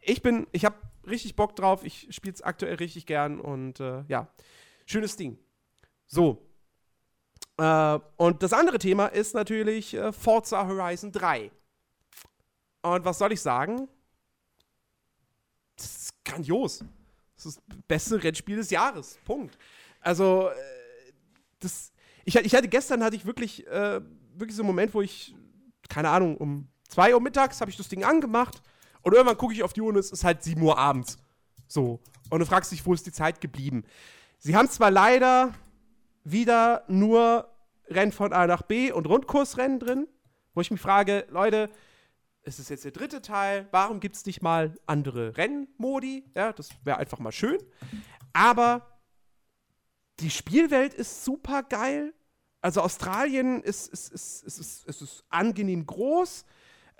ich bin, ich habe richtig Bock drauf, ich spiele es aktuell richtig gern und äh, ja, schönes Ding. So, äh, und das andere Thema ist natürlich äh, Forza Horizon 3. Und was soll ich sagen? Das ist grandios. Das ist das beste Rennspiel des Jahres. Punkt. Also, äh, das. Ich, ich, hatte gestern hatte ich wirklich, äh, wirklich so einen Moment, wo ich, keine Ahnung, um 2 Uhr mittags habe ich das Ding angemacht und irgendwann gucke ich auf die Uhr und es ist halt 7 Uhr abends. So. Und du fragst dich, wo ist die Zeit geblieben? Sie haben zwar leider wieder nur Rennen von A nach B und Rundkursrennen drin, wo ich mich frage, Leute, es ist jetzt der dritte Teil, warum gibt es nicht mal andere Rennmodi? Ja, das wäre einfach mal schön. Aber die Spielwelt ist super geil. Also Australien ist, ist, ist, ist, ist, ist, ist angenehm groß.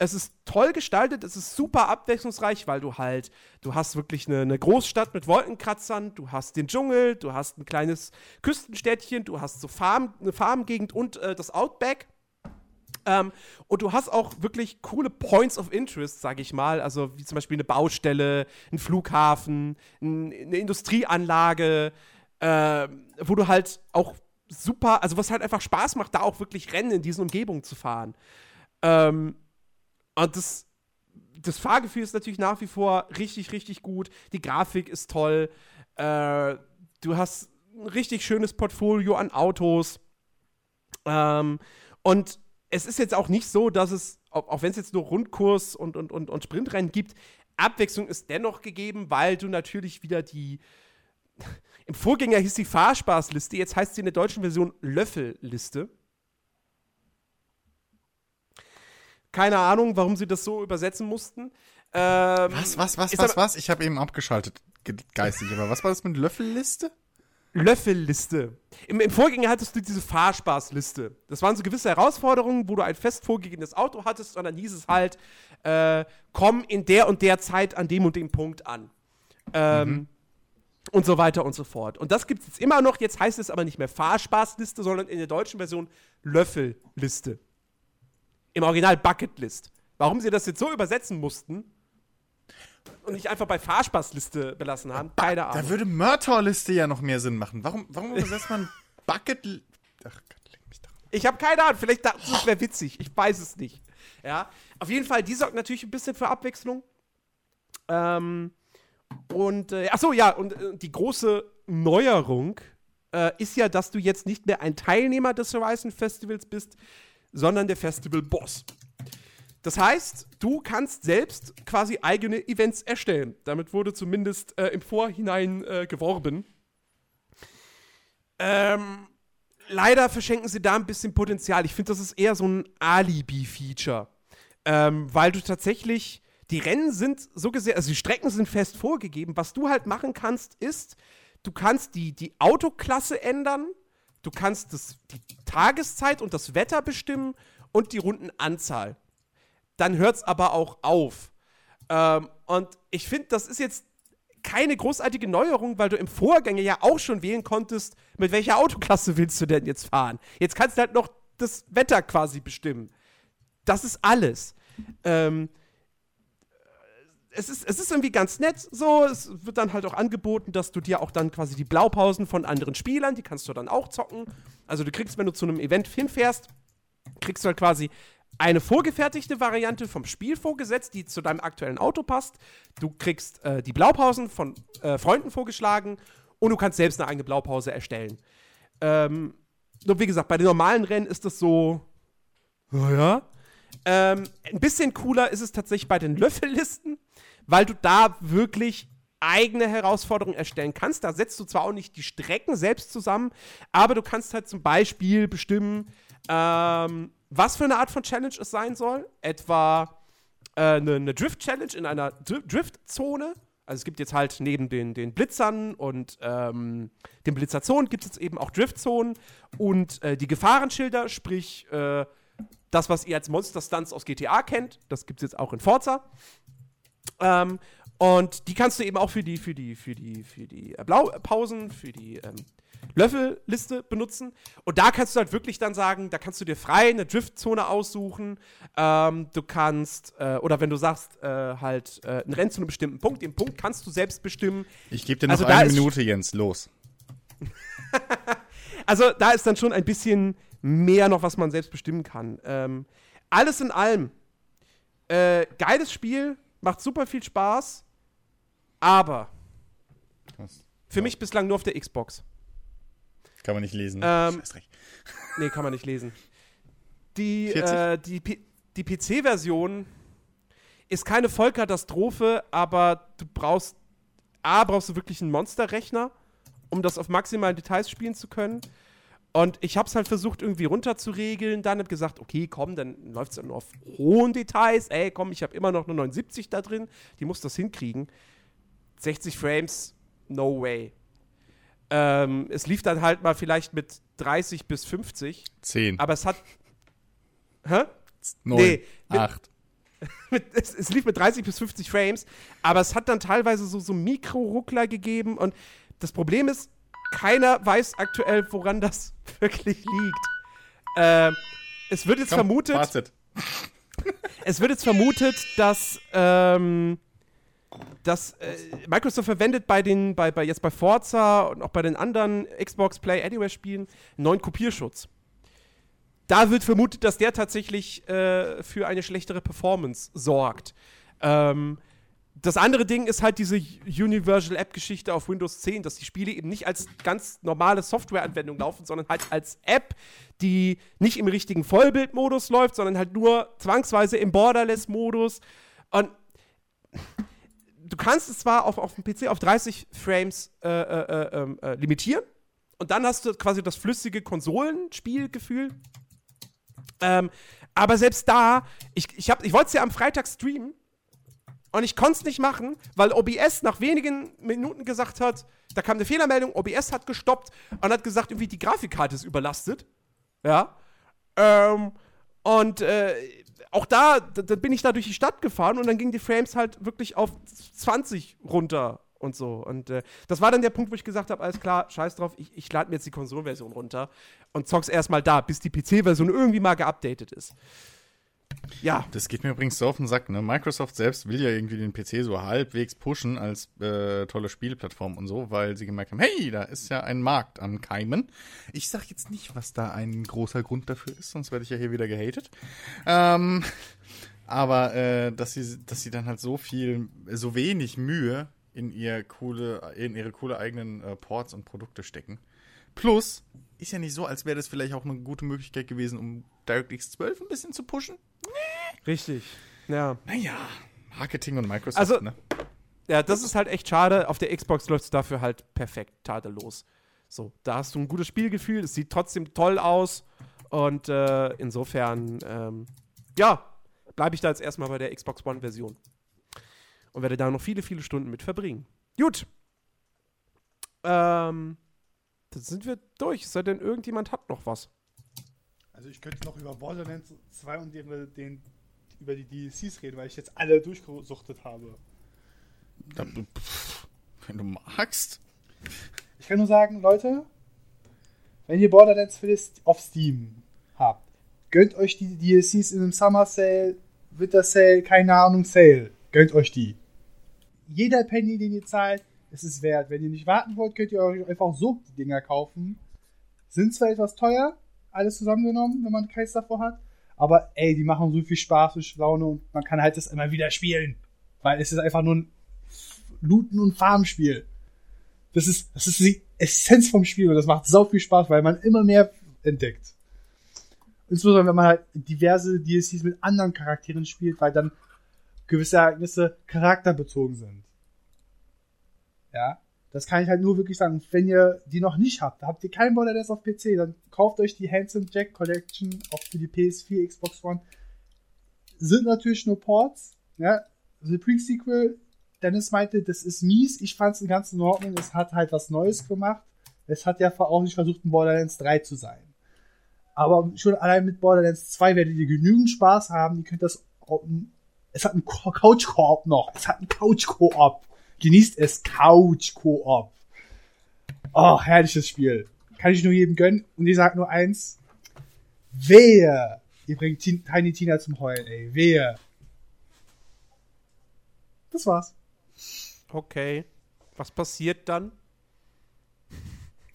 Es ist toll gestaltet, es ist super abwechslungsreich, weil du halt, du hast wirklich eine, eine, Großstadt mit Wolkenkratzern, du hast den Dschungel, du hast ein kleines Küstenstädtchen, du hast so Farm, eine Farmgegend und äh, das Outback. Ähm, und du hast auch wirklich coole Points of Interest, sag ich mal. Also wie zum Beispiel eine Baustelle, ein Flughafen, ein, eine Industrieanlage, äh, wo du halt auch super, also was halt einfach Spaß macht, da auch wirklich Rennen in diesen Umgebungen zu fahren. Ähm, und das, das Fahrgefühl ist natürlich nach wie vor richtig, richtig gut. Die Grafik ist toll. Äh, du hast ein richtig schönes Portfolio an Autos. Ähm, und es ist jetzt auch nicht so, dass es, auch, wenn es jetzt nur Rundkurs und, und, und, und Sprintrennen gibt, Abwechslung ist dennoch gegeben, weil du natürlich wieder die. Im Vorgänger hieß die Fahrspaßliste, jetzt heißt sie in der deutschen Version Löffelliste. Keine Ahnung, warum sie das so übersetzen mussten.
Ähm, was, was, was, was, was? Ich habe eben abgeschaltet, geistig. Aber was war das mit Löffelliste?
Löffelliste. Im, Im Vorgänger hattest du diese Fahrspaßliste. Das waren so gewisse Herausforderungen, wo du ein fest vorgegebenes Auto hattest und dann hieß es halt, äh, komm in der und der Zeit an dem und dem Punkt an. Ähm, mhm. Und so weiter und so fort. Und das gibt es jetzt immer noch. Jetzt heißt es aber nicht mehr Fahrspaßliste, sondern in der deutschen Version Löffelliste im Original Bucketlist. Warum sie das jetzt so übersetzen mussten und nicht einfach bei Fahrspaßliste belassen haben, keine Ahnung.
Da würde Mörtorliste ja noch mehr Sinn machen. Warum, warum übersetzt man Bucket... Ach Gott,
leg mich doch. Ich habe keine Ahnung, vielleicht dachten sie, es wäre witzig. Ich weiß es nicht. Ja, auf jeden Fall, die sorgt natürlich ein bisschen für Abwechslung. Ähm, und, äh, ach so, ja, und äh, die große Neuerung äh, ist ja, dass du jetzt nicht mehr ein Teilnehmer des Horizon Festivals bist, sondern der Festival-Boss. Das heißt, du kannst selbst quasi eigene Events erstellen. Damit wurde zumindest äh, im Vorhinein äh, geworben. Ähm, leider verschenken sie da ein bisschen Potenzial. Ich finde, das ist eher so ein Alibi-Feature. Ähm, weil du tatsächlich, die Rennen sind so gesehen, also die Strecken sind fest vorgegeben. Was du halt machen kannst, ist, du kannst die, die Autoklasse ändern Du kannst das, die Tageszeit und das Wetter bestimmen und die Rundenanzahl. Dann hört es aber auch auf. Ähm, und ich finde, das ist jetzt keine großartige Neuerung, weil du im Vorgänger ja auch schon wählen konntest, mit welcher Autoklasse willst du denn jetzt fahren. Jetzt kannst du halt noch das Wetter quasi bestimmen. Das ist alles. Ähm, es ist, es ist irgendwie ganz nett so. Es wird dann halt auch angeboten, dass du dir auch dann quasi die Blaupausen von anderen Spielern, die kannst du dann auch zocken. Also du kriegst, wenn du zu einem Event hinfährst, kriegst du halt quasi eine vorgefertigte Variante vom Spiel vorgesetzt, die zu deinem aktuellen Auto passt. Du kriegst äh, die Blaupausen von äh, Freunden vorgeschlagen und du kannst selbst eine eigene Blaupause erstellen. Ähm, nur wie gesagt, bei den normalen Rennen ist das so, naja. Ähm, ein bisschen cooler ist es tatsächlich bei den Löffellisten, weil du da wirklich eigene Herausforderungen erstellen kannst. Da setzt du zwar auch nicht die Strecken selbst zusammen, aber du kannst halt zum Beispiel bestimmen, ähm, was für eine Art von Challenge es sein soll. Etwa äh, eine, eine Drift-Challenge in einer Dr Drift-Zone. Also es gibt jetzt halt neben den, den Blitzern und ähm, den Blitzerzonen gibt es jetzt eben auch Driftzonen und äh, die Gefahrenschilder, sprich äh, das, was ihr als Monster Stunts aus GTA kennt, das gibt es jetzt auch in Forza. Ähm, und die kannst du eben auch für die, für die, für die, für die äh, Blaupausen, für die ähm, Löffelliste benutzen. Und da kannst du halt wirklich dann sagen, da kannst du dir frei eine Driftzone aussuchen. Ähm, du kannst, äh, oder wenn du sagst, äh, halt äh, ein Rennen zu einem bestimmten Punkt, den Punkt kannst du selbst bestimmen.
Ich gebe dir noch
Also
eine Minute, Jens. Los.
Also da ist dann schon ein bisschen mehr noch, was man selbst bestimmen kann. Ähm, alles in allem, äh, geiles Spiel, macht super viel Spaß, aber
Was?
für mich bislang nur auf der Xbox.
Kann man nicht lesen.
Ähm,
Scheißdreck.
Nee, kann man nicht lesen. Die,
40?
äh, die, P- die PC-Version ist keine Vollkatastrophe, aber du brauchst, A, brauchst du wirklich einen Monsterrechner, um das auf maximalen Details spielen zu können. Und ich habe es halt versucht, irgendwie runterzuregeln. Dann habe gesagt, okay, komm, dann läuft es nur auf hohen Details. Ey, komm, ich habe immer noch eine 79 da drin. Die muss das hinkriegen. 60 Frames, no way. Ähm, es lief dann halt mal vielleicht mit 30 bis 50.
10,
Aber es hat. Hä?
9,
nee, mit-
8.
Mit, es, es lief mit 30 bis 50 Frames, aber es hat dann teilweise so, so Mikro-Ruckler gegeben und das Problem ist, keiner weiß aktuell, woran das wirklich liegt. Ähm, es wird jetzt vermutet,
Fazit.
es wird jetzt vermutet, dass, ähm, dass äh, Microsoft verwendet bei den, bei, bei jetzt bei Forza und auch bei den anderen Xbox Play Anywhere Spielen einen neuen Kopierschutz. Da wird vermutet, dass der tatsächlich äh, für eine schlechtere Performance sorgt. Ähm, das andere Ding ist halt diese Universal App-Geschichte auf Windows 10, dass die Spiele eben nicht als ganz normale Softwareanwendung laufen, sondern halt als App, die nicht im richtigen Vollbildmodus läuft, sondern halt nur zwangsweise im Borderless-Modus. Und du kannst es zwar auf, auf dem PC auf 30 Frames äh, äh, äh, ähm, äh, limitieren und dann hast du quasi das flüssige Konsolenspielgefühl. Ähm, aber selbst da, ich, ich, ich wollte es ja am Freitag streamen und ich konnte es nicht machen, weil OBS nach wenigen Minuten gesagt hat, da kam eine Fehlermeldung, OBS hat gestoppt und hat gesagt, irgendwie die Grafikkarte ist überlastet. Ja. Ähm, und äh, auch da, da, bin ich da durch die Stadt gefahren und dann gingen die Frames halt wirklich auf 20 runter und so. Und äh, das war dann der Punkt, wo ich gesagt habe, alles klar, scheiß drauf, ich, ich lade mir jetzt die Konsolenversion runter und zock's erstmal da, bis die PC-Version irgendwie mal geupdatet ist. Ja,
Das geht mir übrigens so auf den Sack, ne? Microsoft selbst will ja irgendwie den PC so halbwegs pushen als äh, tolle Spielplattform und so, weil sie gemerkt haben, hey, da ist ja ein Markt am Keimen. Ich sag jetzt nicht, was da ein großer Grund dafür ist, sonst werde ich ja hier wieder gehatet. Ähm, aber äh, dass sie, dass sie dann halt so viel, so wenig Mühe in ihr coole, in ihre coole eigenen äh, Ports und Produkte stecken. Plus, ist ja nicht so, als wäre das vielleicht auch eine gute Möglichkeit gewesen, um DirectX 12 ein bisschen zu pushen.
Richtig. Ja.
Naja, Marketing und Microsoft,
Also-
ne?
Ja, das ist halt echt schade. Auf der Xbox läuft es dafür halt perfekt, tadellos. So, da hast du ein gutes Spielgefühl, es sieht trotzdem toll aus. Und äh, insofern, ähm, ja, bleibe ich da jetzt erstmal bei der Xbox One-Version. Und werde da noch viele, viele Stunden mit verbringen. Gut. Ähm, dann sind wir durch. Es sei denn, irgendjemand hat noch was.
Also ich könnte noch über Borderlands 2 und ihre, den, über die DLCs reden, weil ich jetzt alle durchgesuchtet habe.
Da, pff, wenn du magst.
Ich kann nur sagen, Leute, wenn ihr Borderlands für das auf Steam habt, gönnt euch die DLCs in einem Summer Sale, Winter Sale, keine Ahnung, Sale. Gönnt euch die. jeder Penny, den ihr zahlt, ist es wert. Wenn ihr nicht warten wollt, könnt ihr euch einfach so die Dinger kaufen. Sind zwar etwas teuer, alles zusammengenommen, wenn man keins davor hat, aber ey, die machen so viel Spaß und Laune und man kann halt das immer wieder spielen. Weil es ist einfach nur ein Looten- und Farmspiel. Das ist, das ist die Essenz vom Spiel und das macht sau viel Spaß, weil man immer mehr entdeckt. Insbesondere wenn man halt diverse DLCs mit anderen Charakteren spielt, weil dann gewisse Ereignisse charakterbezogen sind. Ja, das kann ich halt nur wirklich sagen. Wenn ihr die noch nicht habt, habt ihr kein Borderlands auf PC, dann kauft euch die Handsome Jack Collection auch für die PS4, Xbox One. Sind natürlich nur Ports. Ja, The Pre-Sequel, Dennis meinte, das ist mies. Ich fand es ganz in Ordnung. Es hat halt was Neues gemacht. Es hat ja auch nicht versucht, ein Borderlands 3 zu sein. Aber schon allein mit Borderlands 2 werdet ihr genügend Spaß haben. Ihr könnt das. Es hat einen Couch-Koop noch. Es hat einen Couch-Koop. Genießt es Couch-Koop. Oh, herrliches Spiel. Kann ich nur jedem gönnen. Und ich sag nur eins. Wehe! Ihr bringt Tiny Tina zum Heulen, ey. Wehe. Das war's.
Okay. Was passiert dann?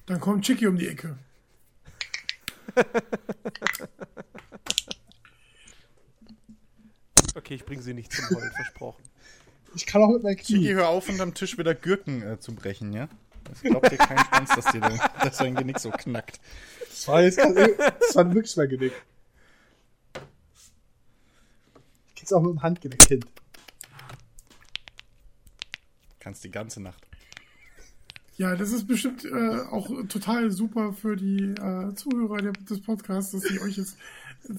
Dann kommt Chicky um die Ecke.
Okay, ich bringe sie nicht zum Heulen, versprochen.
Ich kann auch mit meinem
Chiki,
Knie.
hör auf, unterm Tisch wieder Gürken äh, zu brechen, ja? Das glaubt dir kein Schwanz, dass dir dass dein Genick so knackt.
Das war jetzt das war wirklich mein Genick. Ich kenn's auch mit dem Handgelenk hin.
Kannst die ganze Nacht.
Ja, das ist bestimmt äh, auch total super für die äh, Zuhörer des Podcasts, dass sie euch jetzt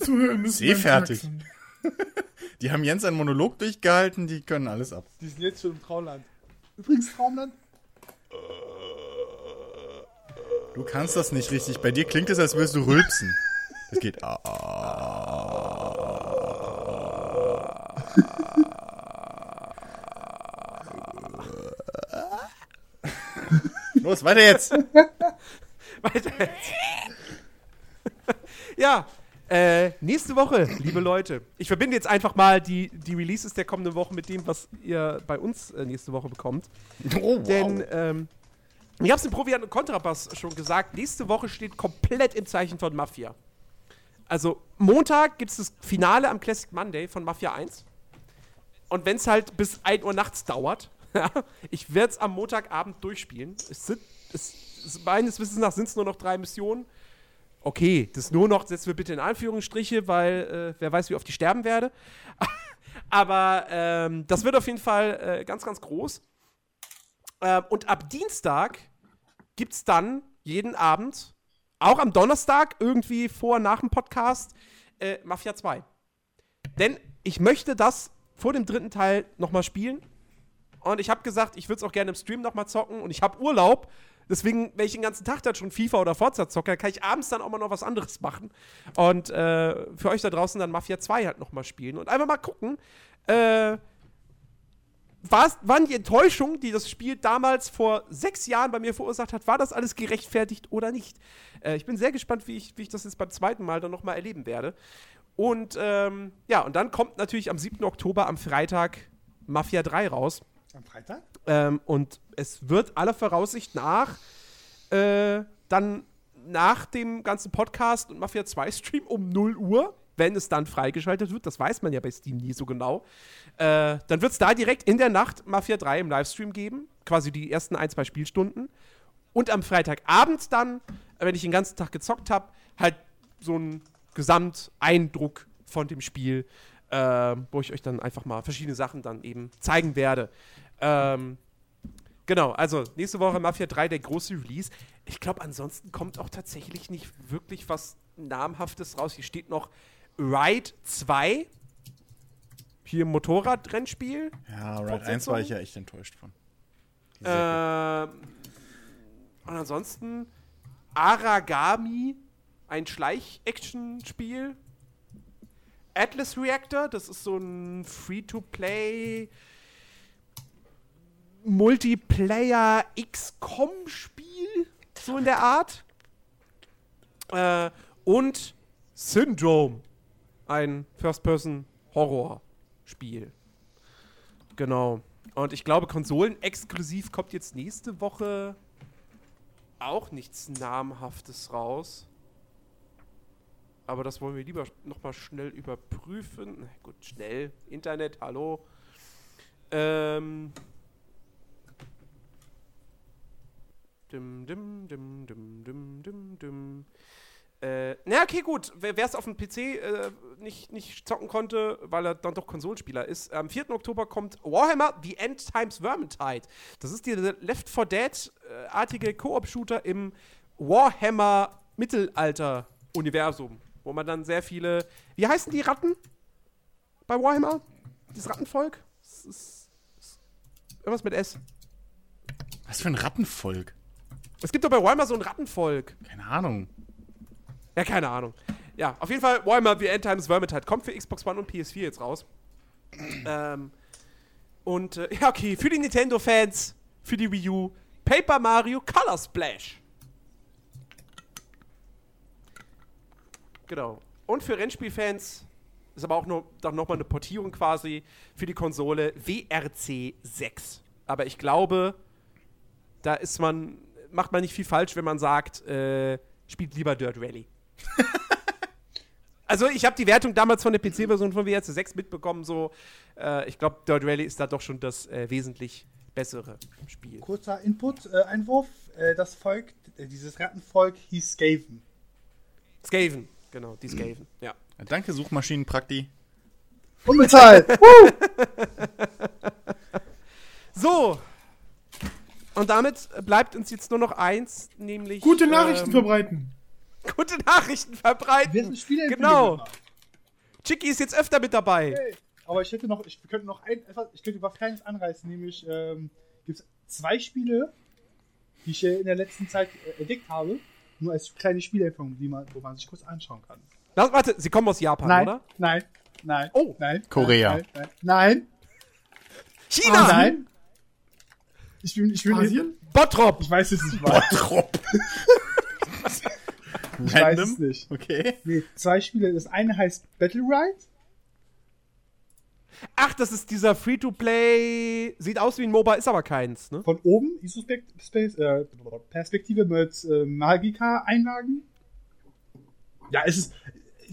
zuhören müssen.
Sehfertig. Die haben Jens einen Monolog durchgehalten, die können alles ab.
Die sind jetzt schon im Traumland. Übrigens, Traumland?
Du kannst das nicht richtig. Bei dir klingt es, als würdest du rülpsen. Es geht. ah. Los, weiter jetzt.
Weiter jetzt. ja, äh, nächste Woche, liebe Leute. Ich verbinde jetzt einfach mal die, die Releases der kommenden Woche mit dem, was ihr bei uns äh, nächste Woche bekommt.
Oh, wow.
Denn, ähm, ich hab's im Proviant und Kontrabass schon gesagt, nächste Woche steht komplett im Zeichen von Mafia. Also, Montag gibt's das Finale am Classic Monday von Mafia 1. Und wenn's halt bis 1 Uhr nachts dauert, ich werde es am Montagabend durchspielen. Es sind, es, es, meines Wissens nach sind es nur noch drei Missionen. Okay, das nur noch, setzen wir bitte in Anführungsstriche, weil äh, wer weiß, wie oft ich sterben werde. Aber ähm, das wird auf jeden Fall äh, ganz, ganz groß. Ähm, und ab Dienstag gibt es dann jeden Abend, auch am Donnerstag, irgendwie vor, nach dem Podcast, äh, Mafia 2. Denn ich möchte das vor dem dritten Teil nochmal spielen. Und ich habe gesagt, ich würde es auch gerne im Stream nochmal zocken. Und ich habe Urlaub. Deswegen, wenn ich den ganzen Tag dann schon FIFA oder Forza zocke, kann ich abends dann auch mal noch was anderes machen. Und äh, für euch da draußen dann Mafia 2 halt nochmal spielen. Und einfach mal gucken, äh, waren die Enttäuschungen, die das Spiel damals vor sechs Jahren bei mir verursacht hat, war das alles gerechtfertigt oder nicht? Äh, ich bin sehr gespannt, wie ich, wie ich das jetzt beim zweiten Mal dann nochmal erleben werde. Und ähm, ja, und dann kommt natürlich am 7. Oktober am Freitag Mafia 3 raus.
Am Freitag?
Ähm, und es wird aller Voraussicht nach äh, dann nach dem ganzen Podcast und Mafia 2 Stream um 0 Uhr, wenn es dann freigeschaltet wird, das weiß man ja bei Steam nie so genau, äh, dann wird es da direkt in der Nacht Mafia 3 im Livestream geben, quasi die ersten ein, zwei Spielstunden. Und am Freitagabend dann, wenn ich den ganzen Tag gezockt habe, halt so ein Gesamteindruck von dem Spiel, äh, wo ich euch dann einfach mal verschiedene Sachen dann eben zeigen werde. Ähm, genau, also nächste Woche Mafia 3, der große Release. Ich glaube, ansonsten kommt auch tatsächlich nicht wirklich was Namhaftes raus. Hier steht noch Ride 2. Hier im Motorradrennspiel.
Ja, Ride 1 war ich ja echt enttäuscht von.
Ähm, und ansonsten Aragami, ein Schleich-Action-Spiel. Atlas Reactor, das ist so ein Free-to-Play Multiplayer XCOM-Spiel, so in der Art. Äh, und Syndrome, ein First-Person-Horror-Spiel. Genau. Und ich glaube, konsolenexklusiv kommt jetzt nächste Woche auch nichts Namhaftes raus. Aber das wollen wir lieber nochmal schnell überprüfen. Gut, schnell. Internet, hallo. Ähm. Dim, dim, dim, dim, dim, dim, dim. Äh, na, okay, gut. Wer es auf dem PC äh, nicht, nicht zocken konnte, weil er dann doch Konsolenspieler ist, am 4. Oktober kommt Warhammer The End Times Vermintide. Das ist dieser Left 4 Dead-artige Koop-Shooter im Warhammer Mittelalter-Universum, wo man dann sehr viele. Wie heißen die Ratten bei Warhammer? Dieses Rattenvolk? Das ist, ist irgendwas mit S.
Was für ein Rattenvolk?
Es gibt doch bei Warhammer so ein Rattenvolk.
Keine Ahnung.
Ja, keine Ahnung. Ja, auf jeden Fall Warhammer The End Times Vermintide kommt für Xbox One und PS4 jetzt raus. ähm, und äh, ja, okay, für die Nintendo-Fans, für die Wii U, Paper Mario Color Splash. Genau. Und für Rennspielfans ist aber auch nur dann nochmal eine Portierung quasi für die Konsole WRC 6. Aber ich glaube, da ist man, macht man nicht viel falsch, wenn man sagt, äh, spielt lieber Dirt Rally. also ich habe die Wertung damals von der PC-Version von WRC 6 mitbekommen, so äh, ich glaube, Dirt Rally ist da doch schon das äh, wesentlich bessere Spiel.
Kurzer Input, äh, Einwurf. Äh, das Volk, äh, dieses Rattenvolk hieß Skaven.
Skaven, genau, die Skaven, ja.
Ja, danke, Suchmaschinenprakti.
Unbezahlt!
So. Und damit bleibt uns jetzt nur noch eins, nämlich.
Gute Nachrichten
ähm,
verbreiten.
Gute Nachrichten verbreiten.
Wir sind Spiele
Genau. Chicky ist jetzt öfter mit dabei.
Hey, aber ich hätte noch, ich könnte noch ein, ich könnte was Kleines anreißen, nämlich ähm, gibt es zwei Spiele, die ich äh, in der letzten Zeit äh, entdeckt habe, nur als kleine Spielempfehlung, die man, wo man sich kurz anschauen kann.
Lass, warte, sie kommen aus Japan,
Nein,
oder?
nein, nein,
Oh.
nein,
Korea.
nein, nein, nein,
China!
nein, nein. Ich bin, ich bin,
Asien?
Bottrop!
ich weiß es nicht mal.
Trop.
Ich weiß es nicht.
Okay.
Nee, zwei Spiele. Das eine heißt Battle Ride.
Ach, das ist dieser Free-to-Play. Sieht aus wie ein MOBA, ist aber keins, ne?
Von oben, ISO-Space, äh, Perspektive mit äh, Magika-Einlagen. Ja, es ist.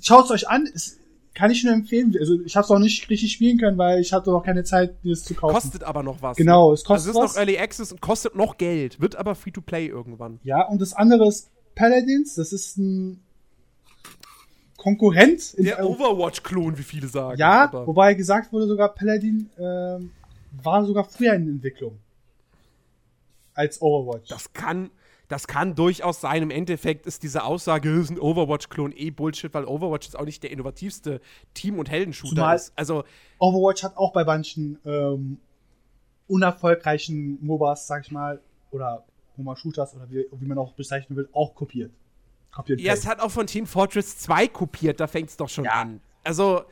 Schaut es euch an, es kann ich nur empfehlen. Also, ich habe es auch nicht richtig spielen können, weil ich hatte noch keine Zeit, mir das zu kaufen.
Kostet aber noch was.
Genau,
ne?
es kostet
also es ist noch Early Access und kostet noch Geld. Wird aber Free-to-Play irgendwann.
Ja, und das andere ist Paladins. Das ist ein Konkurrent. in-
Der Overwatch-Klon, wie viele sagen.
ja,
aber
wobei gesagt wurde sogar, Paladin ähm, war sogar früher in Entwicklung. Als Overwatch.
das kann. Das kann durchaus sein. Im Endeffekt ist diese Aussage, es ist ein Overwatch-Klon eh Bullshit, weil Overwatch ist auch nicht der innovativste Team- und Heldenshooter
Zumal-
ist. Also,
Overwatch hat auch bei manchen ähm, unerfolgreichen MOBAs, sag ich mal, oder MOBA-Shooters oder wie, wie man auch bezeichnen will, auch kopiert. Kopiert.
ja, es hat auch von Team Fortress 2 kopiert, da fängt es doch schon
Ja.
an. Also,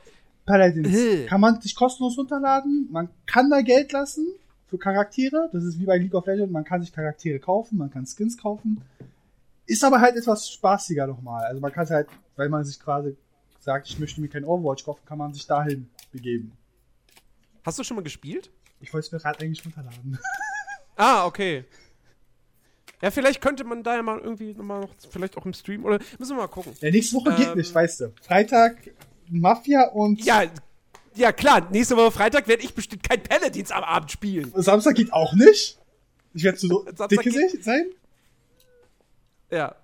Paladins
Äh.
kann man sich kostenlos runterladen. Man kann da Geld lassen für Charaktere. Das ist wie bei League of Legends. Man kann sich Charaktere kaufen, man kann Skins kaufen. Ist aber halt etwas spaßiger nochmal. Also man kann es halt, weil man sich quasi sagt, ich möchte mir kein Overwatch kaufen, kann man sich dahin begeben.
hast du schon mal gespielt?
Ich wollte es mir gerade eigentlich runterladen.
Ah, okay. Ja, vielleicht könnte man da ja mal irgendwie nochmal noch, vielleicht auch im Stream oder müssen wir mal gucken.
Ja, nächste Woche geht
Ähm.
nicht, weißt du. Freitag Mafia und
Ja, ja klar, nächste Woche Freitag werde ich bestimmt kein Paladins am Abend spielen.
Samstag geht auch nicht. Ich werde zu so dicke
geht-
sein.
Ja.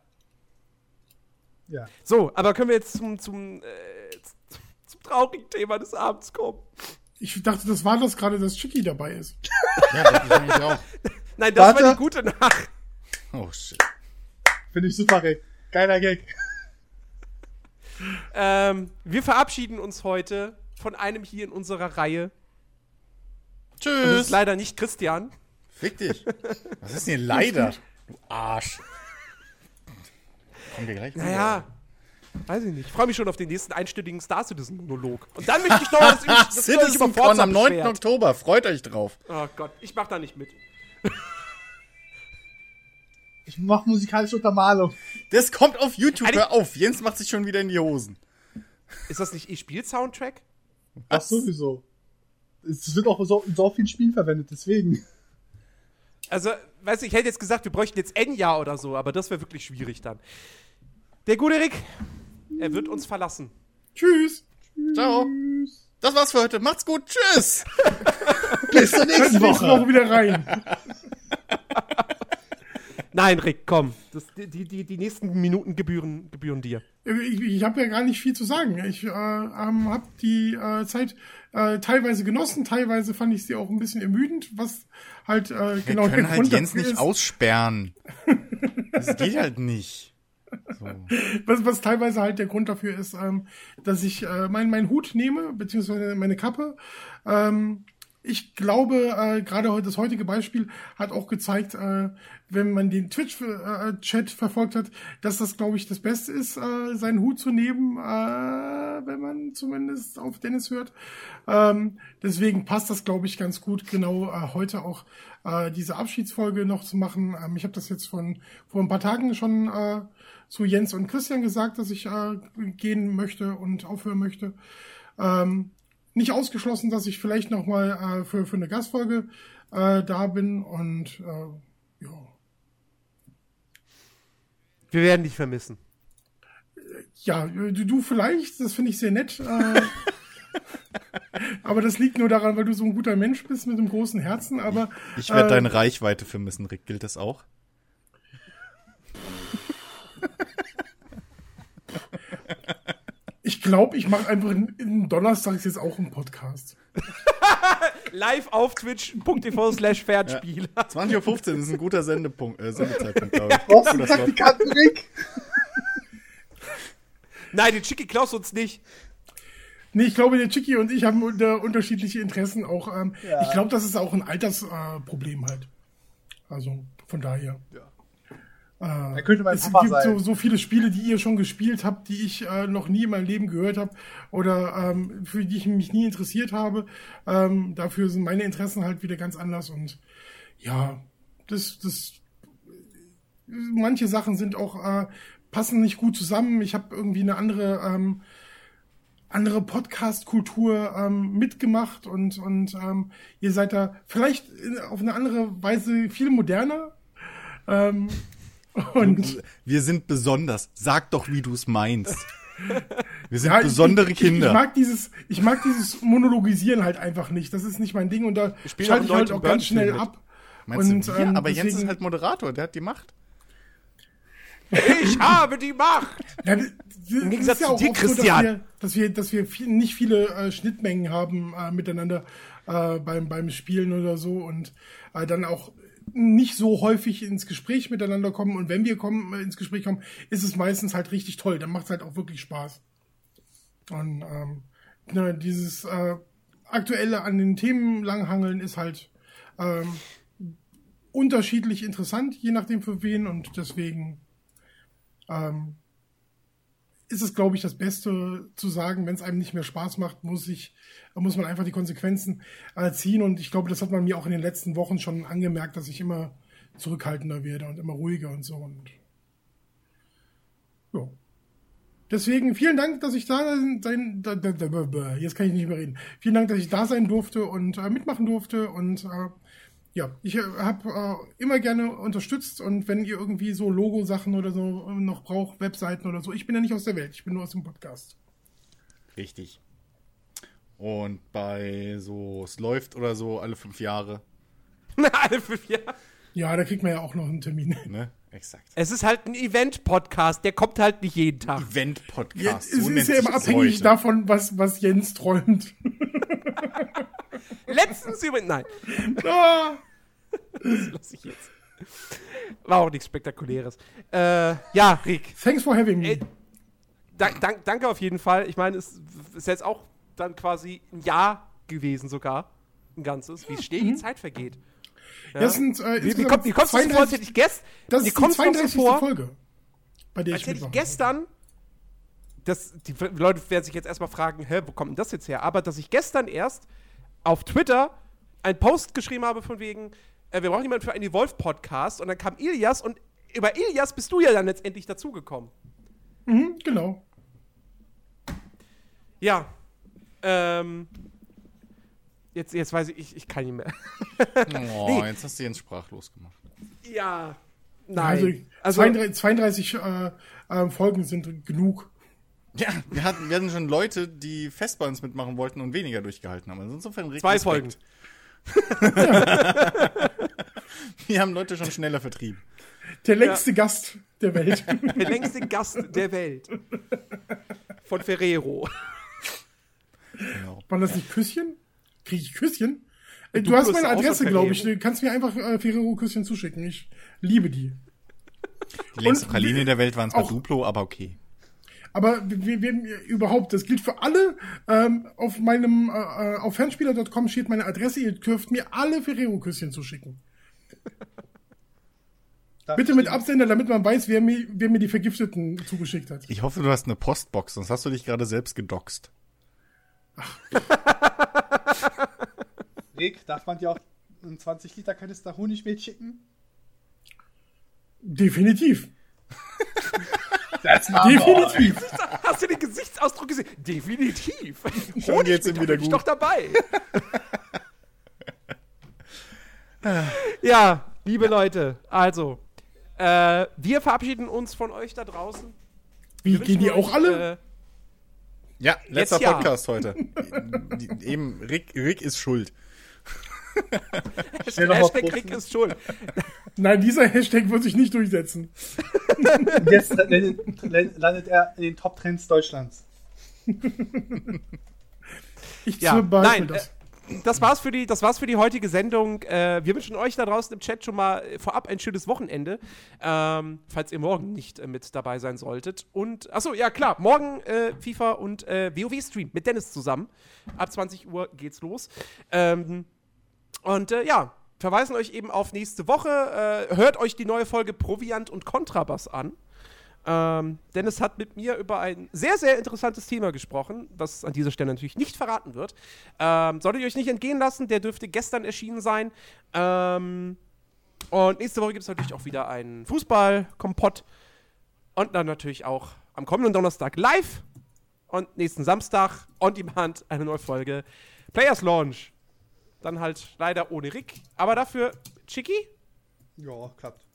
Ja.
So, aber können wir jetzt zum, zum, äh, zum, traurigen Thema des Abends kommen?
Ich dachte, das war das gerade, dass Chicky dabei ist.
Ja, das ist eigentlich auch.
Nein, das
Warte.
war die gute Nacht.
Oh shit.
Finde ich super, Rick. Geiler Gag.
Ähm, wir verabschieden uns heute von einem hier in unserer Reihe. Und das ist
Tschüss.
leider nicht Christian.
Fick dich. Was ist denn hier leider? Du Arsch. Kommen wir gleich wieder.
Naja, weiß ich nicht. Ich freue mich schon auf den nächsten einstündigen Star Citizen-Monolog. Und dann möchte ich noch das, das
Citizen Con am 9. Oktober. Freut euch drauf.
Oh Gott, ich mach da nicht mit.
Ich mach musikalische Untermalung.
Das kommt auf YouTube.
Eigentlich-
Hör auf. Jens macht sich schon wieder in die Hosen.
Ist das nicht E-Spiel-Soundtrack?
Ach, sowieso. Es wird auch so, in so vielen Spielen verwendet, deswegen.
Also, weißt du, ich hätte jetzt gesagt, wir bräuchten jetzt Enya oder so, aber das wäre wirklich schwierig dann. Der gute Rick, er wird uns verlassen.
Tschüss.
Ciao. Das war's für heute. Macht's gut. Tschüss.
Bis zur nächsten
nächste
Woche.
Woche wieder rein.
Nein, Rick, komm. Das, die, die, die nächsten Minuten gebühren, gebühren dir.
Ich, ich habe ja gar nicht viel zu sagen. Ich äh, ähm, habe die äh, Zeit äh, teilweise genossen, teilweise fand ich sie auch ein bisschen ermüdend, was halt äh,
Wir
genau
können halt
Grund
Jens nicht
ist.
aussperren. Das geht halt nicht. So.
was, was teilweise halt der Grund dafür ist, ähm, dass ich äh, meinen mein Hut nehme, beziehungsweise meine Kappe. Ähm, ich glaube, äh, gerade heute das heutige Beispiel hat auch gezeigt, äh, wenn man den Twitch-Chat verfolgt hat, dass das, glaube ich, das Beste ist, äh, seinen Hut zu nehmen, äh, wenn man zumindest auf Dennis hört. Ähm, deswegen passt das, glaube ich, ganz gut, genau äh, heute auch äh, diese Abschiedsfolge noch zu machen. Ähm, ich habe das jetzt von vor ein paar Tagen schon äh, zu Jens und Christian gesagt, dass ich äh, gehen möchte und aufhören möchte. Ähm, nicht ausgeschlossen, dass ich vielleicht noch mal äh, für, eine Gastfolge äh, da bin und äh, ja.
Wir werden dich vermissen.
Ja, du, du vielleicht, das finde ich sehr nett. Äh, aber das liegt nur daran, weil du so ein guter Mensch bist mit einem großen Herzen. Aber
Ich werde
äh,
deine Reichweite vermissen, Rick. Gilt das auch?
ich glaube, ich mache einfach in, in Donnerstags jetzt auch einen Podcast.
Live auf twitch.tv slash Fernspiel.
20.15 Uhr ist ein guter Sendepunkt, äh, Sendezeitpunkt, glaube ich.
Brauchst du Praktikanten, Rick?
Nein, den Chicky klaust uns nicht.
Nee, ich glaube, der Chicky und ich haben unter, unterschiedliche Interessen auch. Ähm,
Ja.
Ich glaube, das ist auch ein Altersproblem äh, halt. Also von daher. Äh,
Er könnte mein
es
Papa
gibt
sein.
so, so viele Spiele, die ihr schon gespielt habt, die ich äh, noch nie in meinem Leben gehört habe oder ähm, für die ich mich nie interessiert habe. Ähm, dafür sind meine Interessen halt wieder ganz anders und ja, das, das manche Sachen sind auch äh, passen nicht gut zusammen. Ich habe irgendwie eine andere ähm, andere Podcast-Kultur ähm, mitgemacht und und ähm, ihr seid da vielleicht in, auf eine andere Weise viel moderner. Ähm, und
Wir sind besonders. Sag doch, wie du es meinst. Wir sind
Ja, ich-
besondere
ich,
Kinder.
Ich mag dieses, ich mag dieses Monologisieren halt einfach nicht. Das ist nicht mein Ding und da schalte
auch
ich halt auch ganz schnell
mit.
ab.
Meinst
und,
du wir?
ähm,
Aber Jens ist
deswegen-
halt Moderator, der hat die Macht.
Ich habe die Macht.
Ja,
Im Gegensatz
ist ja
zu
auch
dir,
oft so,
Christian.
dass wir, dass wir, dass wir viel, nicht viele äh, Schnittmengen haben äh, miteinander äh, beim, beim Spielen oder so und äh, dann auch nicht so häufig ins Gespräch miteinander kommen. Und wenn wir kommen, äh, ins Gespräch kommen, ist es meistens halt richtig toll. Dann macht es halt auch wirklich Spaß. Und ähm, ne, dieses äh, aktuelle an den Themen langhangeln ist halt ähm, unterschiedlich interessant, je nachdem für wen. Und deswegen ähm, ist es, glaube ich, das Beste zu sagen, wenn es einem nicht mehr Spaß macht, muss ich, muss man einfach die Konsequenzen äh, ziehen. Und ich glaube, das hat man mir auch in den letzten Wochen schon angemerkt, dass ich immer zurückhaltender werde und immer ruhiger und so. Und ja. Deswegen vielen Dank, dass ich da sein, da, da, da, jetzt kann ich nicht mehr reden. Vielen Dank, dass ich da sein durfte und äh, mitmachen durfte und äh, ja, ich habe äh, immer gerne unterstützt und wenn ihr irgendwie so Logo-Sachen oder so noch braucht, Webseiten oder so, ich bin ja nicht aus der Welt, ich bin nur aus dem Podcast.
Richtig. Und bei so, es läuft oder so alle fünf Jahre,
Alle fünf Jahre.
Ja, da kriegt man ja auch noch einen Termin.
ne? Exakt.
Es ist halt ein Event-Podcast, der kommt halt nicht jeden Tag.
Ja,
Event-Podcast.
es
so
ist
nennt
ja immer abhängig
heute.
davon, was, was Jens träumt.
Letztens über. Nein, das lasse ich jetzt. War auch nichts Spektakuläres. Äh, ja, Rick.
thanks for having me.
Ey, dank, dank, danke auf jeden Fall. Ich meine, es ist jetzt auch dann quasi ein Jahr gewesen sogar. Ein ganzes. Wie schnell die Zeit vergeht. Ja.
Das sind, äh,
wie, wie, kommt, wie kommst du so vor, als hätte ich gestern.
das ist die
kommt's noch so
32.
vor,
Folge, bei der
als
ich
hätte ich gestern. Das, die Leute werden sich jetzt erstmal fragen, hä, wo kommt denn das jetzt her? Aber dass ich gestern erst auf Twitter einen Post geschrieben habe von wegen, äh, wir brauchen jemanden für einen Evolve-Podcast und dann kam Ilias und über Ilias bist du ja dann letztendlich dazugekommen.
Mhm, genau.
Ja. Ähm. Jetzt, jetzt weiß ich, ich, ich kann nicht mehr.
Oh, jetzt hast du Jens sprachlos gemacht.
Ja.
Also,
Nein. Also,
32, 32 äh, äh, Folgen sind genug.
Ja, wir hatten, wir hatten schon Leute, die fest bei uns mitmachen wollten und weniger durchgehalten haben. Also insofern
zwei
Respekt.
Folgen.
Wir haben Leute schon schneller vertrieben.
Der längste Gast der Welt.
Der längste Gast der Welt. Von Ferrero.
Genau.
Waren das nicht Küsschen? Kriege ich Küsschen? Äh, Du,
Du
hast meine Adresse, glaube ich. Du kannst mir einfach äh, Ferrero-Küsschen zuschicken. Ich liebe die.
Die längste Praline der Welt waren zwar
auch-
Duplo, aber okay.
Aber wir werden überhaupt, das gilt für alle. Ähm, auf meinem, äh, äh, auf fernspieler.com steht meine Adresse. Ihr dürft mir alle Ferrero-Küsschen zuschicken.
Darf
Bitte mit Absender, damit man weiß, wer mir, wer mir die Vergifteten zugeschickt hat.
Ich hoffe, du hast eine Postbox, sonst hast du dich gerade selbst gedoxt.
Rick, darf man dir auch einen 20 Liter Kanister Honigmehl schicken?
Definitiv. Definitiv.
Hast du den Gesichtsausdruck gesehen? Definitiv.
Schon geht's ihm wieder
bin ich
gut.
doch dabei. ja, liebe Leute, also, äh, wir verabschieden uns von euch da draußen.
Wie,
Wir
gehen die auch
euch,
alle?
Äh,
Ja, letzter
Jetzt ja.
Podcast heute. Eben, Rick, Rick ist schuld.
Hashtag
posten.
Rick ist schuld.
Nein, dieser Hashtag wird sich nicht durchsetzen.
Und jetzt landet, er in den Top-Trends Deutschlands.
Ich
Ja, nein,
das.
äh, das war's für die, das war's für die heutige Sendung. Äh, wir wünschen euch da draußen im Chat schon mal äh, vorab ein schönes Wochenende, ähm, falls ihr morgen nicht äh, mit dabei sein solltet. Und achso, ja klar, morgen äh, FIFA und äh, WoW Stream mit Dennis zusammen. Ab 20 Uhr geht's los. Ähm, und äh, ja, verweisen euch eben auf nächste Woche. Äh, hört euch die neue Folge Proviant und Kontrabass an. Ähm, Dennis hat mit mir über ein sehr, sehr interessantes Thema gesprochen, das an dieser Stelle natürlich nicht verraten wird. Ähm, solltet ihr euch nicht entgehen lassen, der dürfte gestern erschienen sein. Ähm, und nächste Woche gibt es natürlich auch wieder einen Fußball-Kompott. Und dann natürlich auch am kommenden Donnerstag live. Und nächsten Samstag on demand eine neue Folge Players Launch. Dann halt leider ohne Rick, aber dafür Chicky
Ja, klappt.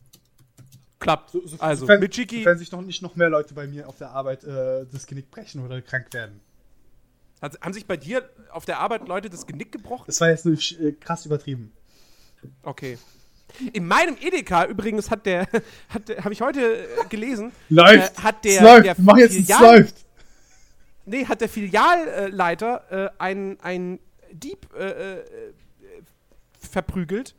klappt.
So, so,
also
sofern,
mit Chicky.
Sofern sich noch nicht noch mehr Leute bei mir auf der Arbeit äh, das Genick brechen oder krank werden.
Hat, haben sich bei dir auf der Arbeit Leute das Genick gebrochen?
Das war jetzt nur äh, krass übertrieben.
Okay. In meinem Edeka übrigens hat der, hat habe ich heute äh, gelesen,
Läuft!
Äh, hat der,
es läuft!
der
Mach jetzt, es
Filial-
läuft!
Nee, hat der Filialleiter äh, einen, einen Dieb äh, äh, verprügelt.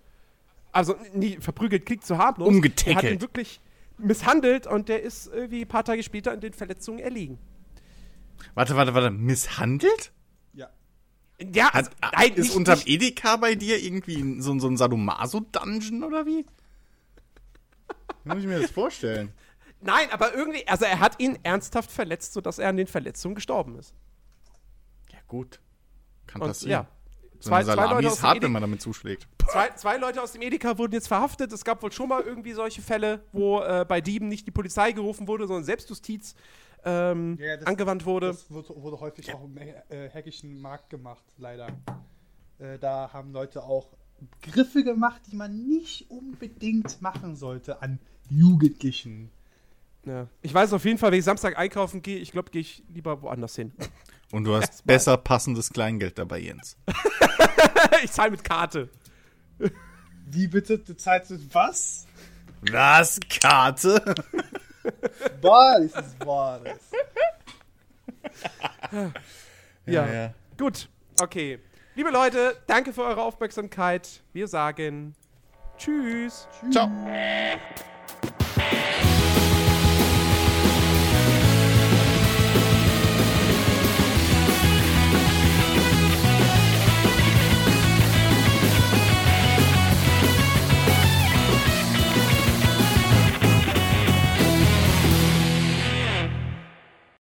Also, nie, verprügelt klingt zu harmlos.
Umgetackelt.
Er hat ihn wirklich misshandelt und der ist irgendwie ein paar Tage später in den Verletzungen erliegen.
Warte, warte, warte. Misshandelt?
Ja.
Ja, also,
Hat,
nein,
ist
nicht,
unterm
nicht,
Edeka bei dir irgendwie so, so ein Sadomaso-Dungeon oder wie? Wie muss ich mir das vorstellen?
nein, aber irgendwie, also er hat ihn ernsthaft verletzt, sodass er an den Verletzungen gestorben ist.
Ja, gut. Kann
Und
passieren.
ja,
So
zwei,
eine
zwei, Leute aus
ist
dem
hart,
Edeka,
wenn man damit zuschlägt.
zwei, zwei Leute aus dem Edeka wurden jetzt verhaftet. Es gab wohl schon mal irgendwie solche Fälle, wo äh, bei Dieben nicht die Polizei gerufen wurde, sondern Selbstjustiz ähm,
Ja, das-
angewandt wurde.
Das wurde, wurde häufig auch im äh, hackischen Markt gemacht, leider. Äh, da haben Leute auch Griffe gemacht, die man nicht unbedingt machen sollte an Jugendlichen.
Ja. Ich weiß auf jeden Fall, wenn ich Samstag einkaufen gehe, ich glaube, gehe ich lieber woanders hin.
Und du hast
Erstmal.
besser passendes Kleingeld dabei, Jens.
ich zahle mit Karte.
Wie bitte? Du zahlst mit was?
Was? Karte?
Boris ist Boris.
Ja. Gut, okay. Liebe Leute, danke für eure Aufmerksamkeit. Wir sagen Tschüss.
Ciao.
Tschüss.